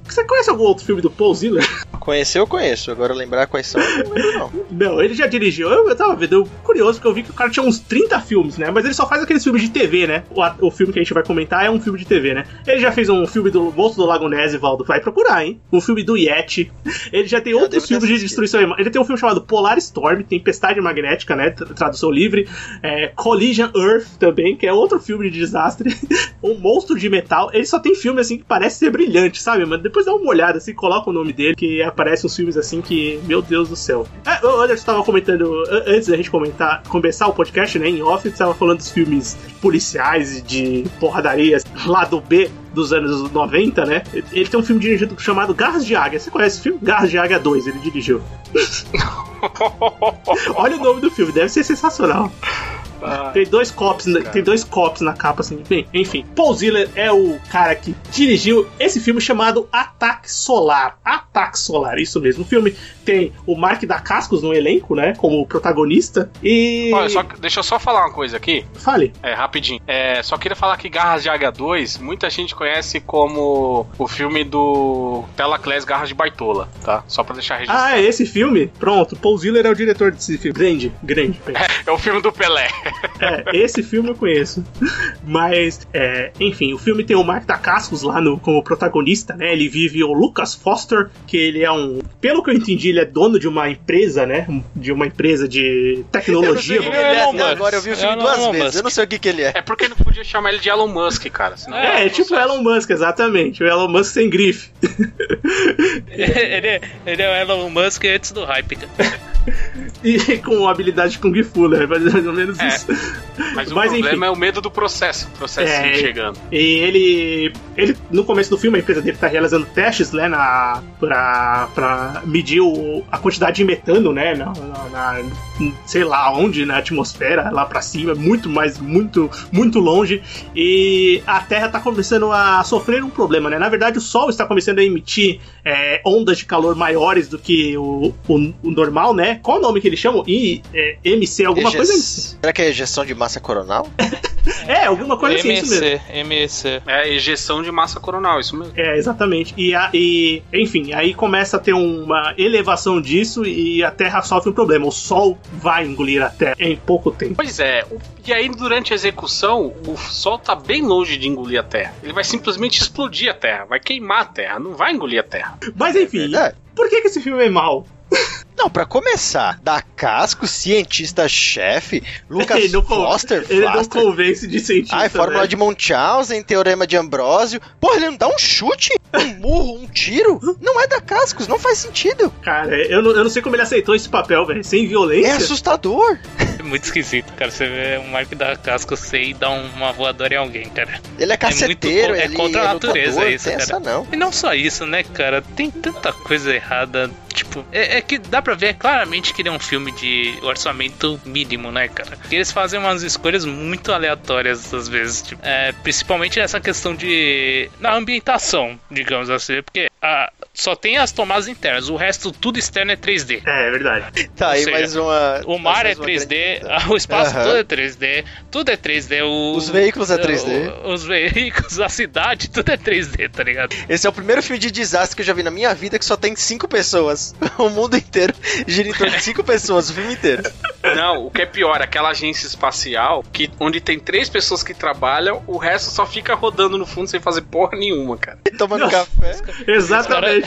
[SPEAKER 1] Você conhece algum outro filme do Paul Ziller?
[SPEAKER 2] Conhecer eu conheço, agora lembrar quais são, eu não lembro não.
[SPEAKER 1] Não, ele já dirigiu, eu, eu tava vendo, eu, curioso, porque eu vi que o cara tinha uns 30 filmes, né? Mas ele só faz aqueles filmes de TV, né? O, o filme que a gente vai comentar é um filme de TV, né? Ele já fez um filme do Monstro do Lago Ness, Valdo, vai procurar, hein? Um filme do Yeti. Ele já tem já outros filmes de destruição. Ele tem um filme chamado Polar Storm, Tempestade Magnética, né? Tradução livre. É, Collision Earth também, que é outro filme de desastre. [laughs] um Monstro de Metal. Ele só tem filme assim que parece ser brilhante, sabe? Mas depois dá uma olhada assim, coloca o nome dele, que aparecem uns filmes assim que, meu Deus do céu. É, o Anderson estava comentando, antes da gente comentar, começar o podcast, né? Em off, estava falando dos filmes policiais de porradarias, lado B dos anos 90, né? Ele tem um filme dirigido chamado Garras de Águia. Você conhece esse filme? Garras de Águia 2, ele dirigiu. [laughs] Olha o nome do filme, deve ser sensacional. Tem dois copos, tem dois copos na capa, assim. Bem, enfim, Paul Ziller é o cara que dirigiu esse filme chamado Ataque Solar. Ataque Solar, isso mesmo. O filme tem o Mark da Cascos no elenco, né? Como protagonista. E.
[SPEAKER 4] Olha, só, deixa eu só falar uma coisa aqui.
[SPEAKER 1] Fale.
[SPEAKER 4] É, rapidinho. É, só queria falar que Garras de Águia 2, muita gente conhece como o filme do Telaclés Garras de Baitola, tá? Só pra deixar registrado.
[SPEAKER 1] Ah, é esse filme? Pronto, Paul Ziller é o diretor desse filme. Grande, grande. [laughs]
[SPEAKER 4] É, é o filme do Pelé.
[SPEAKER 1] É, esse filme eu conheço. Mas, é, enfim, o filme tem o Mark Dacascos lá no, como protagonista, né? Ele vive o Lucas Foster, que ele é um. Pelo que eu entendi, ele é dono de uma empresa, né? De uma empresa de tecnologia. Eu
[SPEAKER 2] não sei ele é, é agora eu vi o filme duas vezes. Musk. Eu não sei o que, que ele é.
[SPEAKER 4] É porque não podia chamar ele de Elon Musk, cara.
[SPEAKER 1] Senão é, é tipo Elon Musk, exatamente. O Elon Musk sem grife. [laughs]
[SPEAKER 3] ele, é, ele é o Elon Musk antes do hype, cara. [laughs]
[SPEAKER 1] e com habilidade Kung Fu, né? Mais ou menos
[SPEAKER 4] é.
[SPEAKER 1] isso.
[SPEAKER 4] Mas o Mas, problema enfim, é o medo do processo, o processo é, chegando.
[SPEAKER 1] E ele, ele, no começo do filme, a empresa dele está realizando testes, né, na, pra, pra medir o, a quantidade de metano, né, na, na, na sei lá onde, na atmosfera, lá para cima, muito mais, muito, muito longe. E a Terra está começando a sofrer um problema, né? Na verdade, o Sol está começando a emitir é, ondas de calor maiores do que o, o, o normal, né? Qual o nome que eles chamam? I, é, MC, alguma coisa?
[SPEAKER 2] Será que é ejeção de massa coronal? [laughs]
[SPEAKER 1] é, alguma coisa assim, isso mesmo.
[SPEAKER 3] MEC.
[SPEAKER 4] É, ejeção de massa coronal, isso mesmo.
[SPEAKER 1] É, exatamente. E, a, e, enfim, aí começa a ter uma elevação disso e a Terra sofre um problema. O Sol vai engolir a Terra em pouco tempo.
[SPEAKER 4] Pois é, e aí durante a execução, o Sol tá bem longe de engolir a Terra. Ele vai simplesmente explodir a Terra, vai queimar a Terra, não vai engolir a Terra.
[SPEAKER 1] Mas enfim, é por que, que esse filme é mal? [laughs]
[SPEAKER 2] Não, para começar, da Casco, cientista-chefe, Lucas ele não, Foster,
[SPEAKER 1] Ele não convence de cientista.
[SPEAKER 2] Ai, fórmula né? de Munchausen, teorema de Ambrósio. Porra, ele não dá um chute, um murro, um tiro. Não é da Cascos, não faz sentido.
[SPEAKER 1] Cara, eu não, eu não sei como ele aceitou esse papel, velho. Sem violência. É
[SPEAKER 2] assustador.
[SPEAKER 3] muito esquisito, cara. Você vê um Mark da Casca sei e dá uma voadora em alguém, cara.
[SPEAKER 2] Ele é caceteiro, é, muito,
[SPEAKER 3] é contra a natureza lutador, isso,
[SPEAKER 2] cara. Não.
[SPEAKER 3] E não só isso, né, cara? Tem tanta coisa errada. Tipo, é, é, que dá pra ver claramente que ele é um filme de orçamento mínimo, né, cara? Eles fazem umas escolhas muito aleatórias às vezes. Tipo, é, principalmente nessa questão de. na ambientação, digamos assim. Porque a, só tem as tomadas internas, o resto tudo externo é 3D.
[SPEAKER 1] É, é verdade.
[SPEAKER 2] Tá, aí mais uma.
[SPEAKER 3] O mar é 3D, grande... [laughs] o espaço uhum. todo é 3D, tudo é 3D. O,
[SPEAKER 2] os veículos é 3D.
[SPEAKER 3] O, os veículos, [laughs] a cidade, tudo é 3D, tá ligado?
[SPEAKER 2] Esse é o primeiro filme de desastre que eu já vi na minha vida que só tem 5 pessoas. [laughs] O mundo inteiro gira em torno de 5 pessoas, o filme inteiro.
[SPEAKER 4] Não, o que é pior, aquela agência espacial que, onde tem três pessoas que trabalham, o resto só fica rodando no fundo sem fazer porra nenhuma, cara.
[SPEAKER 2] E tomando café.
[SPEAKER 1] Exatamente.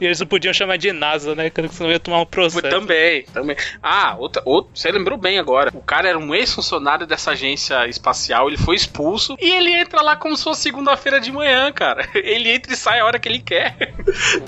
[SPEAKER 3] E eles não podiam chamar de NASA, né? Porque senão ia tomar um processo.
[SPEAKER 4] Também, também. Ah, outra, outro, você lembrou bem agora. O cara era um ex-funcionário dessa agência espacial, ele foi expulso e ele entra lá como se fosse segunda-feira de manhã, cara. [laughs] Ele entra e sai a hora que ele quer.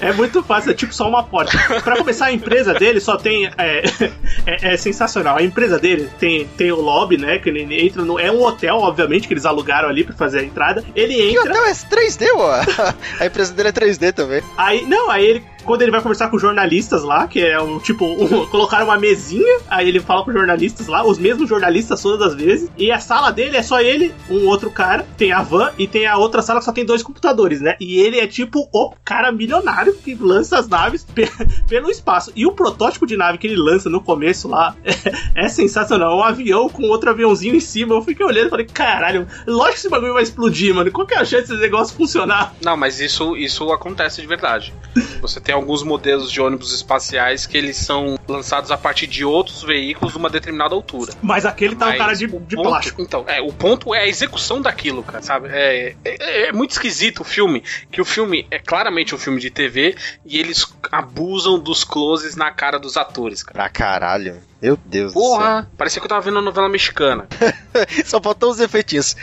[SPEAKER 1] É muito fácil, é tipo só uma porta. Pra começar, a empresa dele só tem. É, [laughs] é, é, sensacional. A empresa dele tem, tem o lobby, né? Que ele entra no. É um hotel, obviamente, que eles alugaram ali pra fazer a entrada. Ele entra. Que
[SPEAKER 2] hotel é 3D, ó? [laughs] A empresa dele é 3D também.
[SPEAKER 1] Aí, não, aí ele quando ele vai conversar com jornalistas lá, que é um tipo, um, [laughs] colocaram uma mesinha, aí ele fala com jornalistas lá, os mesmos jornalistas todas as vezes, e a sala dele é só ele, um outro cara, tem a van e tem a outra sala que só tem dois computadores, né? E ele é tipo o cara milionário que lança as naves [laughs] pe pelo espaço. E o protótipo de nave que ele lança no começo lá é, [laughs] é sensacional. Um avião com outro aviãozinho em cima. Eu fiquei olhando e falei, caralho, lógico que esse bagulho vai explodir, mano. Qual que é a chance desse negócio funcionar?
[SPEAKER 4] Não, mas isso, isso acontece de verdade. Você tem tem alguns modelos de ônibus espaciais que eles são lançados a partir de outros veículos de uma determinada altura.
[SPEAKER 1] Mas aquele tá Mas um cara de, de
[SPEAKER 4] ponto,
[SPEAKER 1] plástico.
[SPEAKER 4] Então, é, o ponto é a execução daquilo, cara, sabe? É, é, é, muito esquisito o filme, que o filme é claramente um filme de TV e eles abusam dos closes na cara dos atores, cara.
[SPEAKER 2] Pra caralho. Meu Deus
[SPEAKER 4] Porra, parecia que eu tava vendo uma novela mexicana. [laughs]
[SPEAKER 2] Só faltou os efeitinhos.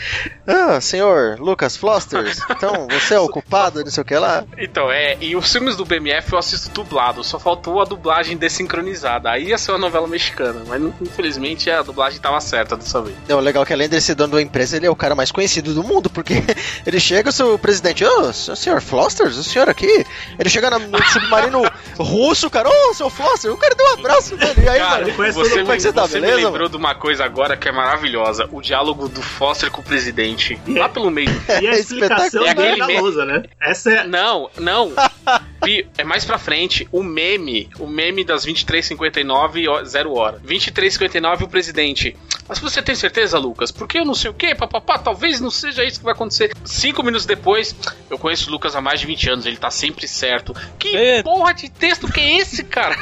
[SPEAKER 2] Ah, senhor Lucas Flosters, [laughs] então você é ocupado, não sei o que lá.
[SPEAKER 4] Então, é, e os filmes do BMF eu assisto dublado, só faltou a dublagem desincronizada. Aí ia ser uma novela mexicana, mas infelizmente a dublagem tava certa dessa vez.
[SPEAKER 2] É, o legal é que além de ser dono da empresa, ele é o cara mais conhecido do mundo, porque [laughs] ele chega, o seu presidente, ô, oh, senhor Flosters, o senhor aqui. Ele chega no submarino russo, cara, ô, oh, seu Floster, o cara deu um abraço nele. E aí,
[SPEAKER 4] cara, mano, você, como é que você tá, você beleza? me lembrou mano? de uma coisa agora que é maravilhosa: o diálogo do Foster com o presidente. Yeah. Lá pelo meio. [laughs]
[SPEAKER 1] E a explicação é aquele lousa, né?
[SPEAKER 4] Essa é. Não, não. [laughs] é mais pra frente. O meme. O meme das 23h59 0 hora. 23h59 o presidente. Mas você tem certeza, Lucas? Porque eu não sei o que, papapá, talvez não seja isso que vai acontecer. Cinco minutos depois, eu conheço o Lucas há mais de 20 anos, ele tá sempre certo. Que é. porra de texto que é esse, cara?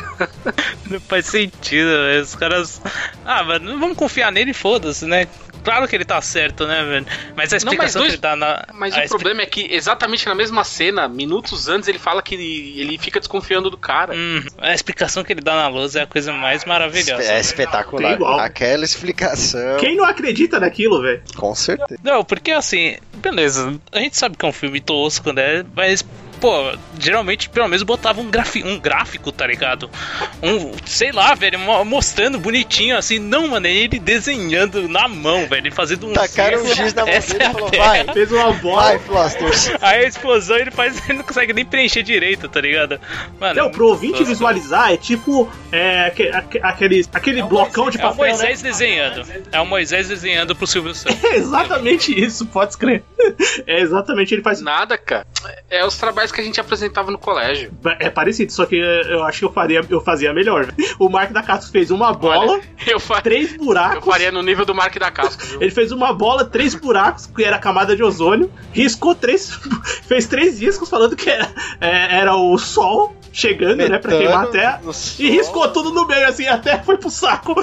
[SPEAKER 4] [laughs]
[SPEAKER 3] Não faz sentido, os caras. Ah, mas não vamos confiar nele, foda-se, né? Claro que ele tá certo, né, velho? Mas a explicação não, mas dois... que ele dá na.
[SPEAKER 4] Mas o expl... problema é que exatamente na mesma cena, minutos antes, ele fala que ele, ele fica desconfiando do cara.
[SPEAKER 3] Hum, a explicação que ele dá na luz é a coisa mais maravilhosa.
[SPEAKER 2] É espetacular. Aquela explicação.
[SPEAKER 1] Quem não acredita naquilo, velho?
[SPEAKER 2] Com certeza.
[SPEAKER 3] Não, porque assim, beleza, a gente sabe que é um filme tosco, né? Mas pô, geralmente pelo menos botava um, um gráfico, tá ligado? Um, sei lá, velho, mostrando bonitinho assim. Não, mano, ele desenhando na mão, velho, fazendo um.
[SPEAKER 2] Tacaram um giz na mão dele e falou, vai.
[SPEAKER 1] Fez uma bola.
[SPEAKER 2] Vai. [laughs]
[SPEAKER 3] Aí a explosão ele faz, ele não consegue nem preencher direito, tá ligado?
[SPEAKER 1] Mano, não, pro ouvinte visualizar, é tipo é, aquele, aquele é blocão de papel.
[SPEAKER 3] É o Moisés né? desenhando. É o Moisés desenhando pro Silvio Santos. [laughs]
[SPEAKER 1] É exatamente isso, pode escrever. [laughs] É exatamente, ele faz.
[SPEAKER 4] Nada, cara. É os trabalhos que a gente apresentava no colégio.
[SPEAKER 1] É parecido, só que eu acho que eu, faria, eu fazia melhor. [laughs] O Mark da Casco fez uma bola, Olha, [laughs] eu fa... três buracos.
[SPEAKER 4] Eu faria no nível do Mark da Casco.
[SPEAKER 1] Ele fez uma bola, três buracos, que era a camada de ozônio, riscou três. [laughs] fez três discos falando que era, é, era o sol chegando, Metano né, pra queimar a terra. E riscou tudo no meio, assim, a terra foi pro saco.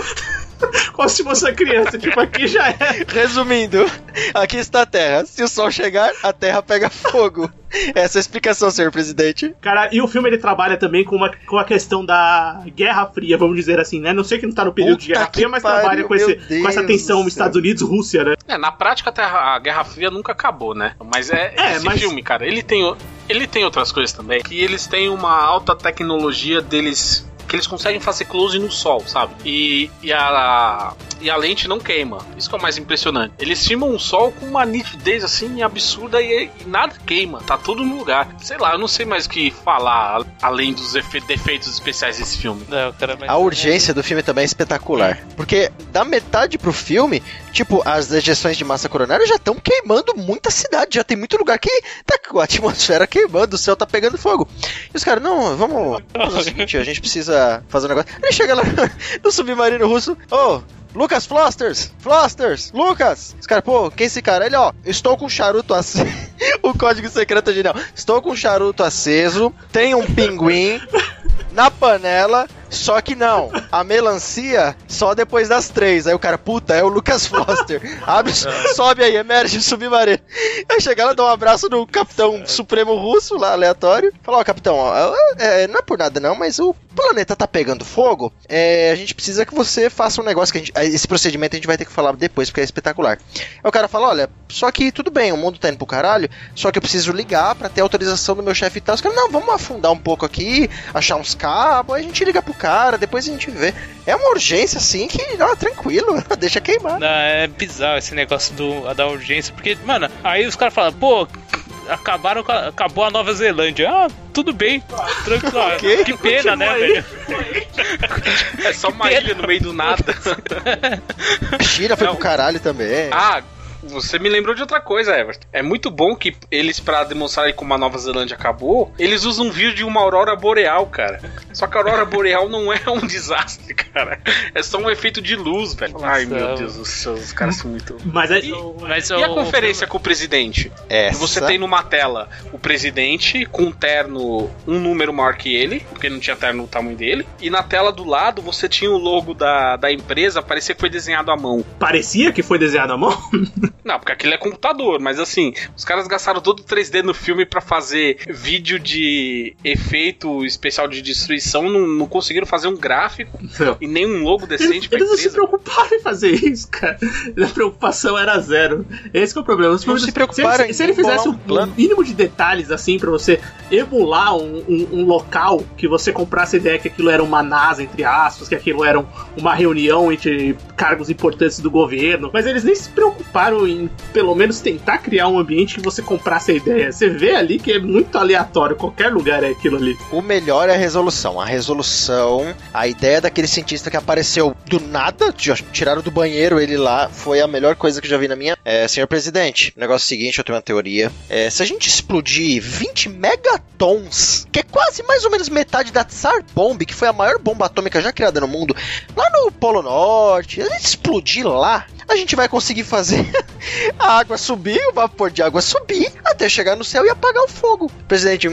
[SPEAKER 1] Como se fosse uma criança, tipo, aqui já é.
[SPEAKER 2] Resumindo, aqui está a Terra. Se o Sol chegar, a Terra pega fogo. Essa é a explicação, senhor presidente.
[SPEAKER 1] Cara, e o filme ele trabalha também com, uma, com a questão da Guerra Fria, vamos dizer assim, né? Não sei que não tá no período Puta de Guerra Fria, mas pariu, trabalha com, esse, com essa tensão Estados Unidos-Rússia, né?
[SPEAKER 4] É, na prática a Guerra Fria nunca acabou, né? Mas é, é esse mas... filme, cara, ele tem, ele tem outras coisas também, que eles têm uma alta tecnologia deles que eles conseguem fazer close no sol, sabe? E, e, a, e a lente não queima. Isso que é o mais impressionante. Eles filmam o sol com uma nitidez assim absurda e, e nada queima. Tá tudo no lugar. Sei lá, eu não sei mais o que falar além dos defeitos especiais desse filme. Não,
[SPEAKER 2] a urgência do filme também é espetacular. Porque da metade pro filme, tipo, as ejeções de massa coronária já estão queimando muita cidade. Já tem muito lugar que tá com a atmosfera queimando, o céu tá pegando fogo. E os caras, não, vamos fazer o seguinte, a gente precisa fazer um negócio. Ele chega lá [laughs] no submarino russo, ô, oh, Lucas Flosters! Flosters! Lucas! Os caras, pô, quem é esse cara? Ele, ó, estou com charuto aceso. [laughs] o código secreto é genial. Estou com charuto aceso, tem um pinguim na panela só que não, a melancia só depois das três. Aí o cara, puta, é o Lucas [laughs] Foster. Abre, sobe aí, emerge submarino. Aí chega lá, dá um abraço no capitão supremo russo, lá aleatório. Fala, ó, oh, capitão, ó, é, não é por nada não, mas o planeta tá pegando fogo. É, a gente precisa que você faça um negócio que gente. Esse procedimento a gente vai ter que falar depois, porque é espetacular. Aí o cara fala: olha, só que tudo bem, o mundo tá indo pro caralho, só que eu preciso ligar para ter autorização do meu chefe e tal. Os caras, não, vamos afundar um pouco aqui, achar uns cabos, aí a gente liga pro cara, depois a gente vê. É uma urgência assim que, não, tranquilo, [laughs] deixa queimar.
[SPEAKER 3] Não, é bizarro esse negócio do, da urgência, porque, mano, aí os caras falam, pô, acabaram acabou a Nova Zelândia. Ah, tudo bem, tranquilo. [laughs] okay, que pena, né, velho?
[SPEAKER 4] É só uma ilha no meio do nada. [laughs]
[SPEAKER 2] China foi Não. pro caralho também.
[SPEAKER 4] Ah, você me lembrou de outra coisa, Everton. É muito bom que eles, para demonstrarem como a Nova Zelândia acabou, eles usam um vídeo de uma aurora boreal, cara. Só que a aurora boreal não é um desastre, cara. É só um efeito de luz, velho. Nossa, Ai, meu Deus do céu, os caras são muito.
[SPEAKER 1] Mas, é...
[SPEAKER 4] e, mas e a conferência com o presidente?
[SPEAKER 2] Essa?
[SPEAKER 4] Você tem numa tela o presidente com um terno um número maior que ele, porque não tinha terno no tamanho dele, e na tela do lado você tinha o logo da, da empresa, parecia que foi desenhado à mão.
[SPEAKER 1] Parecia que foi desenhado à mão? [laughs]
[SPEAKER 4] Não, porque aquilo é computador, mas assim, os caras gastaram todo o 3D no filme para fazer vídeo de efeito especial de destruição, não, não conseguiram fazer um gráfico não. e nem um logo decente
[SPEAKER 1] Eles, eles não se preocuparam em fazer isso, cara. A preocupação era zero. Esse é o problema.
[SPEAKER 2] Não se preocuparam
[SPEAKER 1] se, se, ele fizesse um, um, mínimo de detalhes assim para você emular um, um, um, local que você comprasse a ideia que aquilo era uma NASA, entre aspas, que aquilo era uma reunião entre cargos importantes do governo, mas eles nem se preocuparam em pelo menos tentar criar um ambiente que você comprasse a ideia. Você vê ali que é muito aleatório, qualquer lugar é aquilo ali.
[SPEAKER 2] O melhor é a resolução. A resolução, a ideia daquele cientista que apareceu do nada, tiraram do banheiro ele lá, foi a melhor coisa que eu já vi na minha. É, senhor presidente, o negócio é o seguinte, eu tenho uma teoria. É, se a gente explodir 20 megatons, que é quase mais ou menos metade da Tsar Bomb, que foi a maior bomba atômica já criada no mundo, lá no Polo Norte, a gente explodir lá, a gente vai conseguir fazer [laughs] a água subir, o vapor de água subir, até chegar no céu e apagar o fogo. Presidente, hum,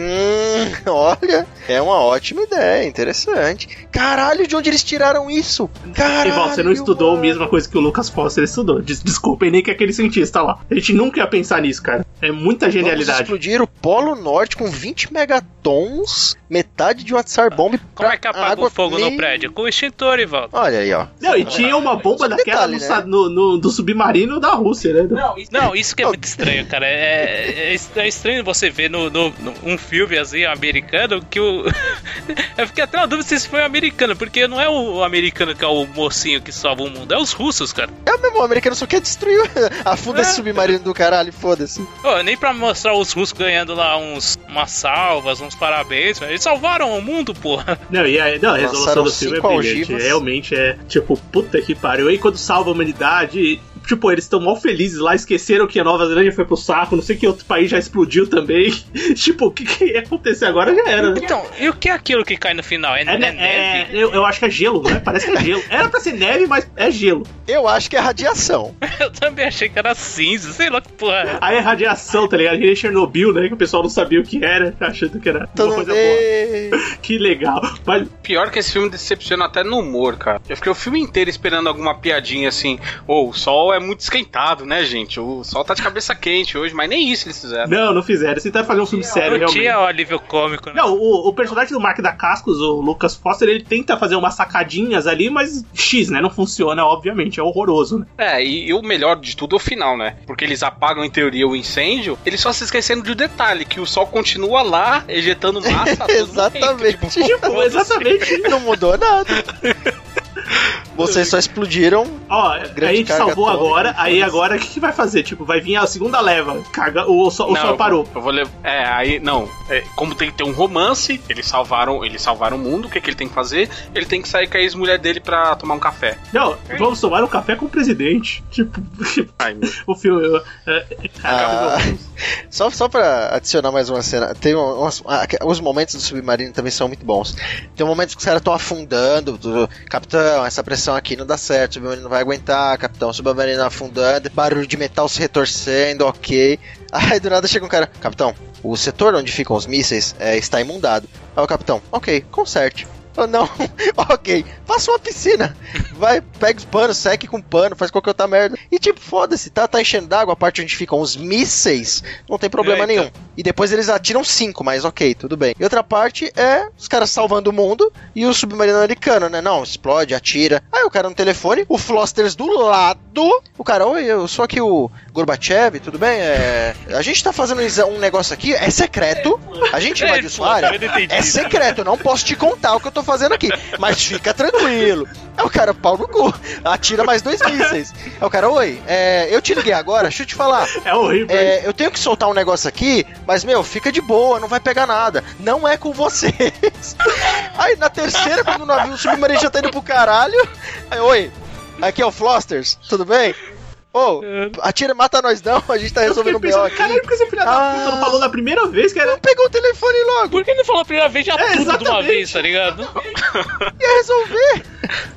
[SPEAKER 2] [laughs] olha, é uma ótima ideia, interessante. Caralho, de onde eles tiraram isso? Caralho.
[SPEAKER 1] Igual, você não estudou mano. a mesma coisa que o Lucas Foster estudou. Des desculpa, nem que aquele cientista lá. A gente nunca ia pensar nisso, cara. É muita genialidade. Vamos
[SPEAKER 2] explodir o Polo Norte com 20 megatons, metade de uma Tsar Bomb.
[SPEAKER 3] Como é que apaga o fogo nem... no prédio? Com o extintor, Ivaldo.
[SPEAKER 2] Olha aí, ó.
[SPEAKER 1] Não, e tinha uma bomba daquela detalhe, no, né? no, no, do submarino da Rússia, né?
[SPEAKER 3] Não, isso, não, isso que é muito estranho, cara. É, é, é estranho você ver no, no, no, um filme assim, americano, que o. [laughs] Eu fiquei até na dúvida se isso foi americano, porque não é o americano que é o mocinho que salva o mundo, é os russos, cara.
[SPEAKER 2] É mesmo, o americano só quer destruir. [laughs] Afunda é. esse submarino do caralho, foda-se.
[SPEAKER 3] nem pra mostrar os russos ganhando lá uns umas salvas, uns parabéns, eles salvaram o mundo, porra.
[SPEAKER 1] Não, e a, não, a resolução do filme é brilhante. Realmente é tipo, puta que pariu. E quando salva a humanidade, de tipo, eles estão mal felizes lá, esqueceram que a Nova Zelândia foi pro saco, não sei que outro país já explodiu também. [laughs] tipo, o que, que ia acontecer agora já era.
[SPEAKER 3] Né? Então, e o que é aquilo que cai no final? É, é, é neve? É,
[SPEAKER 1] eu, eu, acho que é gelo, né? Parece que é gelo. Era pra ser neve, mas é gelo.
[SPEAKER 2] Eu acho que é radiação. [laughs]
[SPEAKER 3] eu também achei que era cinza, sei lá que porra.
[SPEAKER 1] Aí é radiação, tá ligado? Que Chernobyl, né? Que o pessoal não sabia o que era, achando que era
[SPEAKER 2] uma coisa boa. [laughs]
[SPEAKER 1] que legal. Mas...
[SPEAKER 4] Pior que esse filme decepciona até no humor, cara. Eu fiquei o filme inteiro esperando alguma piadinha assim, ou oh, o sol sol é muito esquentado, né, gente? O sol tá de cabeça quente hoje, mas nem isso eles fizeram.
[SPEAKER 1] Não, não fizeram. Você tá fazendo um filme sério, realmente.
[SPEAKER 3] tinha o alívio cômico, né?
[SPEAKER 1] Não, o, o personagem do Mark da Cascos, o Lucas Foster, ele tenta fazer umas sacadinhas ali, mas X, né? Não funciona, obviamente. É horroroso, né?
[SPEAKER 4] É, e, e o melhor de tudo é o final, né? Porque eles apagam, em teoria, o incêndio, eles só se esquecendo de um detalhe, que o sol continua lá, ejetando massa. [laughs]
[SPEAKER 2] exatamente.
[SPEAKER 1] Momento, [laughs] tipo, tipo, exatamente.
[SPEAKER 2] Não mudou nada. [laughs] [laughs] Vocês só explodiram.
[SPEAKER 1] Ó, a gente salvou agora, aí agora o que, que, vai fazer? Tipo, vai vir a segunda leva. Carga, o, o, sol, o sol parou.
[SPEAKER 4] Eu vou levar. É, aí, não. É, como tem que ter um romance, eles salvaram, eles salvaram o mundo, o que, que ele tem que fazer? Ele tem que sair com a ex-mulher dele pra tomar um café.
[SPEAKER 1] Não, é. vamos tomar um café com o presidente. [laughs] Tipo, Ai, o filme. É,
[SPEAKER 2] ah, [laughs] só, só pra adicionar mais uma cena, tem umas, os momentos do submarino também são muito bons. Tem momentos que os caras estão afundando, do, capitão, essa pressão aqui não dá certo, o submarino não vai aguentar, capitão, submarino afundando, barulho de metal se retorcendo, ok. [laughs] Aí do nada chega um cara, capitão, o setor onde ficam os mísseis é, está imundado. Aí o capitão, ok, conserte. Oh, não, [laughs] ok, faça uma piscina. Vai, pega os panos, seque com pano, faz qualquer outra merda. E tipo, foda-se, tá, tá enchendo d'água a parte onde ficam os mísseis, não tem problema Eita. nenhum. E depois eles atiram cinco, mas ok, tudo bem. E outra parte é os caras salvando o mundo e o submarino americano, né? Não, explode, atira. Aí o cara no telefone, o Flosters do lado. O cara, oi, eu sou aqui o Gorbachev, tudo bem? É, a gente tá fazendo um negócio aqui, é secreto. A gente invadiu sua área. É secreto, não posso te contar o que eu tô fazendo aqui. Mas fica tranquilo. É o cara, pau no cu. Atira mais dois mísseis. É o cara, oi, é, eu te liguei agora, deixa eu te falar.
[SPEAKER 1] É horrível.
[SPEAKER 2] É, eu tenho que soltar um negócio aqui, mas, meu, fica de boa, não vai pegar nada. Não é com vocês. Aí na terceira, quando o navio submarino já tá indo pro caralho. Aí, oi, aqui é o Flosters, tudo bem? Ô, oh, atira, mata nós não, a gente tá resolvendo o B.O. aqui.
[SPEAKER 1] Caralho, por que esse filho ah, da puta não falou na primeira vez que era.
[SPEAKER 2] Não pegou o telefone logo.
[SPEAKER 3] Por que ele falou a primeira vez já é, tudo de uma vez, tá ligado?
[SPEAKER 2] Ia resolver.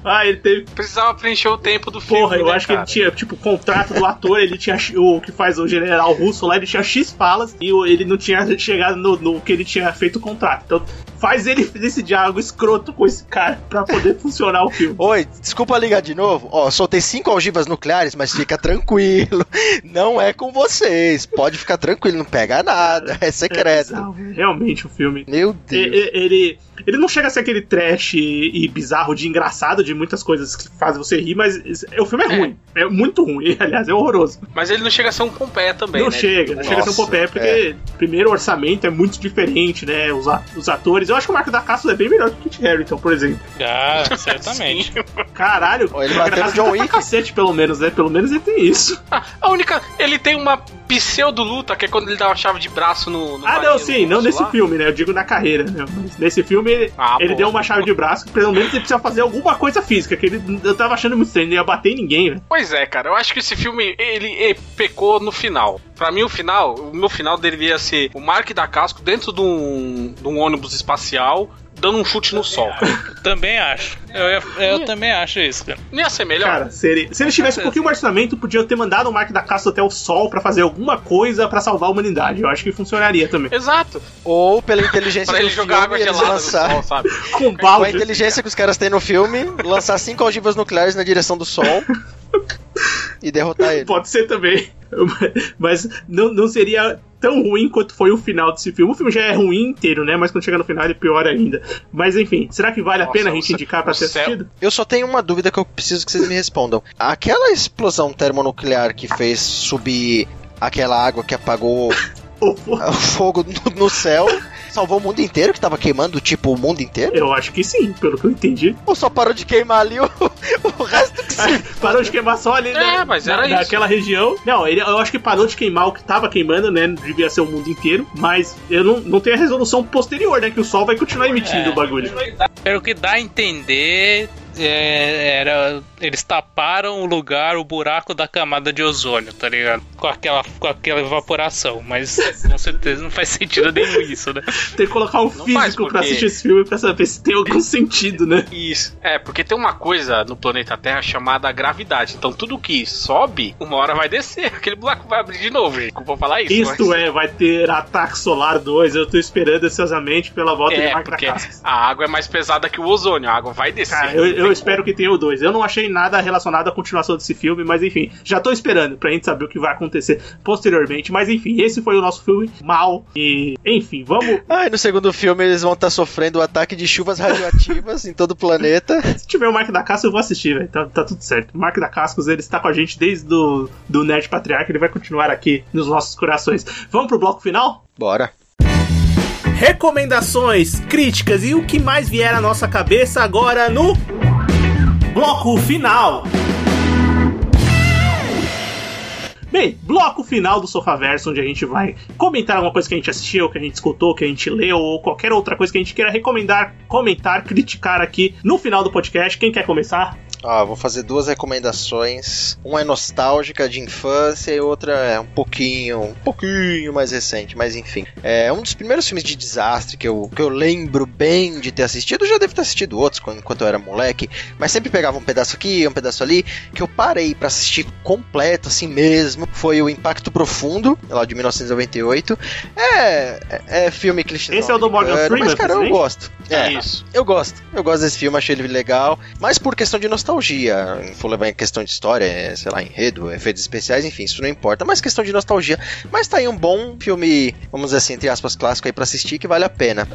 [SPEAKER 1] Ah, ele teve.
[SPEAKER 4] Precisava preencher o tempo do filme.
[SPEAKER 1] Porra, eu né, acho cara? que ele tinha, tipo, o contrato do ator, ele tinha. O que faz o general russo lá, ele tinha X falas e ele não tinha chegado no, no que ele tinha feito o contrato. Então faz ele esse diálogo escroto com esse cara pra poder funcionar o filme.
[SPEAKER 2] Oi, desculpa ligar de novo. Ó, soltei cinco algivas nucleares, mas fica tranquilo. Não é com vocês. Pode ficar tranquilo, não pega nada. É secreto.
[SPEAKER 1] É, realmente o filme.
[SPEAKER 2] Meu Deus.
[SPEAKER 1] Ele, ele, ele não chega a ser aquele trash e, e, bizarro de engraçado de muitas coisas que fazem você rir, mas o filme é, é. ruim. É muito ruim, [laughs] aliás, é horroroso.
[SPEAKER 4] Mas ele não chega a ser um Pompé também,
[SPEAKER 1] não
[SPEAKER 4] né?
[SPEAKER 1] Chega, não Nossa, chega a ser um Pompé, porque é. primeiro o orçamento é muito diferente, né? Os, os atores. Eu acho que o Marco da Castle é bem melhor que o Kit Harington, por exemplo.
[SPEAKER 3] Ah, [laughs] certamente.
[SPEAKER 1] Caralho,
[SPEAKER 2] ele bateu no John Wick.
[SPEAKER 1] cacete, pelo menos, né? Pelo menos ele tem isso. [laughs]
[SPEAKER 4] a única. Ele tem uma pseudo-luta, que é quando ele dá uma chave de braço no. no
[SPEAKER 1] ah, não, sim, não nesse lá. filme, né? Eu digo na carreira, né? Mas nesse filme, ah, ele pô. deu uma chave de braço, que pelo menos ele precisa fazer alguma coisa física, que ele eu tava achando muito estranho, ele ia bater em ninguém, né?
[SPEAKER 4] Pois é, cara, eu acho que esse filme, ele, ele pecou no final. Pra mim, o final, o meu final deveria ser o Mark da Casco dentro de um, de um ônibus espacial dando um chute no sol.
[SPEAKER 3] também acho. Eu, eu, eu também acho isso, cara.
[SPEAKER 4] Não ia ser melhor?
[SPEAKER 1] Cara, se, se eles tivessem um pouquinho mais orçamento, podiam ter mandado o Mark da Caça até o sol para fazer alguma coisa para salvar a humanidade. Eu acho que funcionaria também.
[SPEAKER 4] Exato.
[SPEAKER 2] Ou pela inteligência
[SPEAKER 4] pra ele jogar água gelada lançar...
[SPEAKER 2] no sol, sabe? Com, balde. Com a inteligência que os caras têm no filme, lançar cinco ogivas nucleares na direção do sol. E derrotar ele.
[SPEAKER 1] Pode ser também. Mas não, não seria tão ruim quanto foi o final desse filme. O filme já é ruim inteiro, né? Mas quando chega no final ele é pior ainda. Mas enfim, será que vale Nossa, a pena a gente indicar para ser assistido?
[SPEAKER 2] Eu só tenho uma dúvida que eu preciso que vocês me respondam. Aquela explosão termonuclear que fez subir aquela água que apagou [laughs] o fogo no, no céu salvou o mundo inteiro que tava queimando, tipo, o mundo inteiro?
[SPEAKER 1] Eu acho que sim, pelo que eu entendi.
[SPEAKER 2] Ou só parou de queimar ali o, [laughs] o resto que se... [laughs]
[SPEAKER 1] Parou de queimar só ali,
[SPEAKER 4] né? É, mas era
[SPEAKER 1] na, isso. Naquela região. Não, ele, eu acho que parou de queimar o que tava queimando, né? Devia ser o mundo inteiro. Mas eu não, não tenho a resolução posterior, né? Que o Sol vai continuar emitindo é. o bagulho.
[SPEAKER 3] Pelo que dá a entender, é, era, eles taparam o lugar, o buraco da camada de ozônio, tá ligado? Com aquela, com aquela evaporação, mas com certeza não faz sentido nenhum isso, né?
[SPEAKER 1] Tem que colocar um não físico porque... pra assistir esse filme pra saber se tem algum sentido, né?
[SPEAKER 4] Isso. É, porque tem uma coisa no planeta Terra chamada gravidade. Então tudo que sobe, uma hora vai descer. Aquele buraco vai abrir de novo, gente. Vou falar isso.
[SPEAKER 1] Isto mas... é, vai ter Ataque Solar 2. Eu tô esperando ansiosamente pela volta
[SPEAKER 4] é,
[SPEAKER 1] de Mark
[SPEAKER 4] porque a água é mais pesada que o ozônio. A água vai descer.
[SPEAKER 1] Cara, eu, eu espero que tenha o 2. Eu não achei nada relacionado à continuação desse filme, mas enfim, já tô esperando pra gente saber o que vai acontecer posteriormente. Mas enfim, esse foi o nosso filme mal. E enfim, vamos.
[SPEAKER 2] Ah, e no segundo filme eles vão estar tá sofrendo o ataque de chuvas radioativas em todo o planeta. [laughs]
[SPEAKER 1] Se tiver o Mark da Casca, eu vou assistir, velho. Tá, tá, tudo certo. O Mark da Cascos, ele está com a gente desde do, do Nerd Patriarca, ele vai continuar aqui nos nossos corações. Vamos pro bloco final?
[SPEAKER 2] Bora
[SPEAKER 1] recomendações, críticas e o que mais vier à nossa cabeça agora no bloco final. Bem, bloco final do Sofaverso, onde a gente vai comentar alguma coisa que a gente assistiu, que a gente escutou, que a gente leu, ou qualquer outra coisa que a gente queira recomendar, comentar, criticar aqui no final do podcast. Quem quer começar?
[SPEAKER 2] Ah, vou fazer duas recomendações. Uma é nostálgica de infância e outra é um pouquinho, um pouquinho mais recente, mas enfim. É um dos primeiros filmes de desastre que eu, que eu lembro bem de ter assistido. Eu já devo ter assistido outros enquanto eu era moleque, mas sempre pegava um pedaço aqui, um pedaço ali, que eu parei para assistir completo assim mesmo. Foi o Impacto Profundo, lá de 1998. É, é, é filme clichê.
[SPEAKER 1] Esse é o do Morgan Freeman,
[SPEAKER 2] mas cara, eu gosto. É, é, isso. Eu gosto. Eu gosto desse filme, achei ele legal, mas por questão de nostalgia. For levar em questão de história, é, sei lá, enredo, efeitos especiais, enfim, isso não importa, mas questão de nostalgia. Mas tá aí um bom filme, vamos dizer assim, entre aspas, clássico aí pra assistir que vale a pena.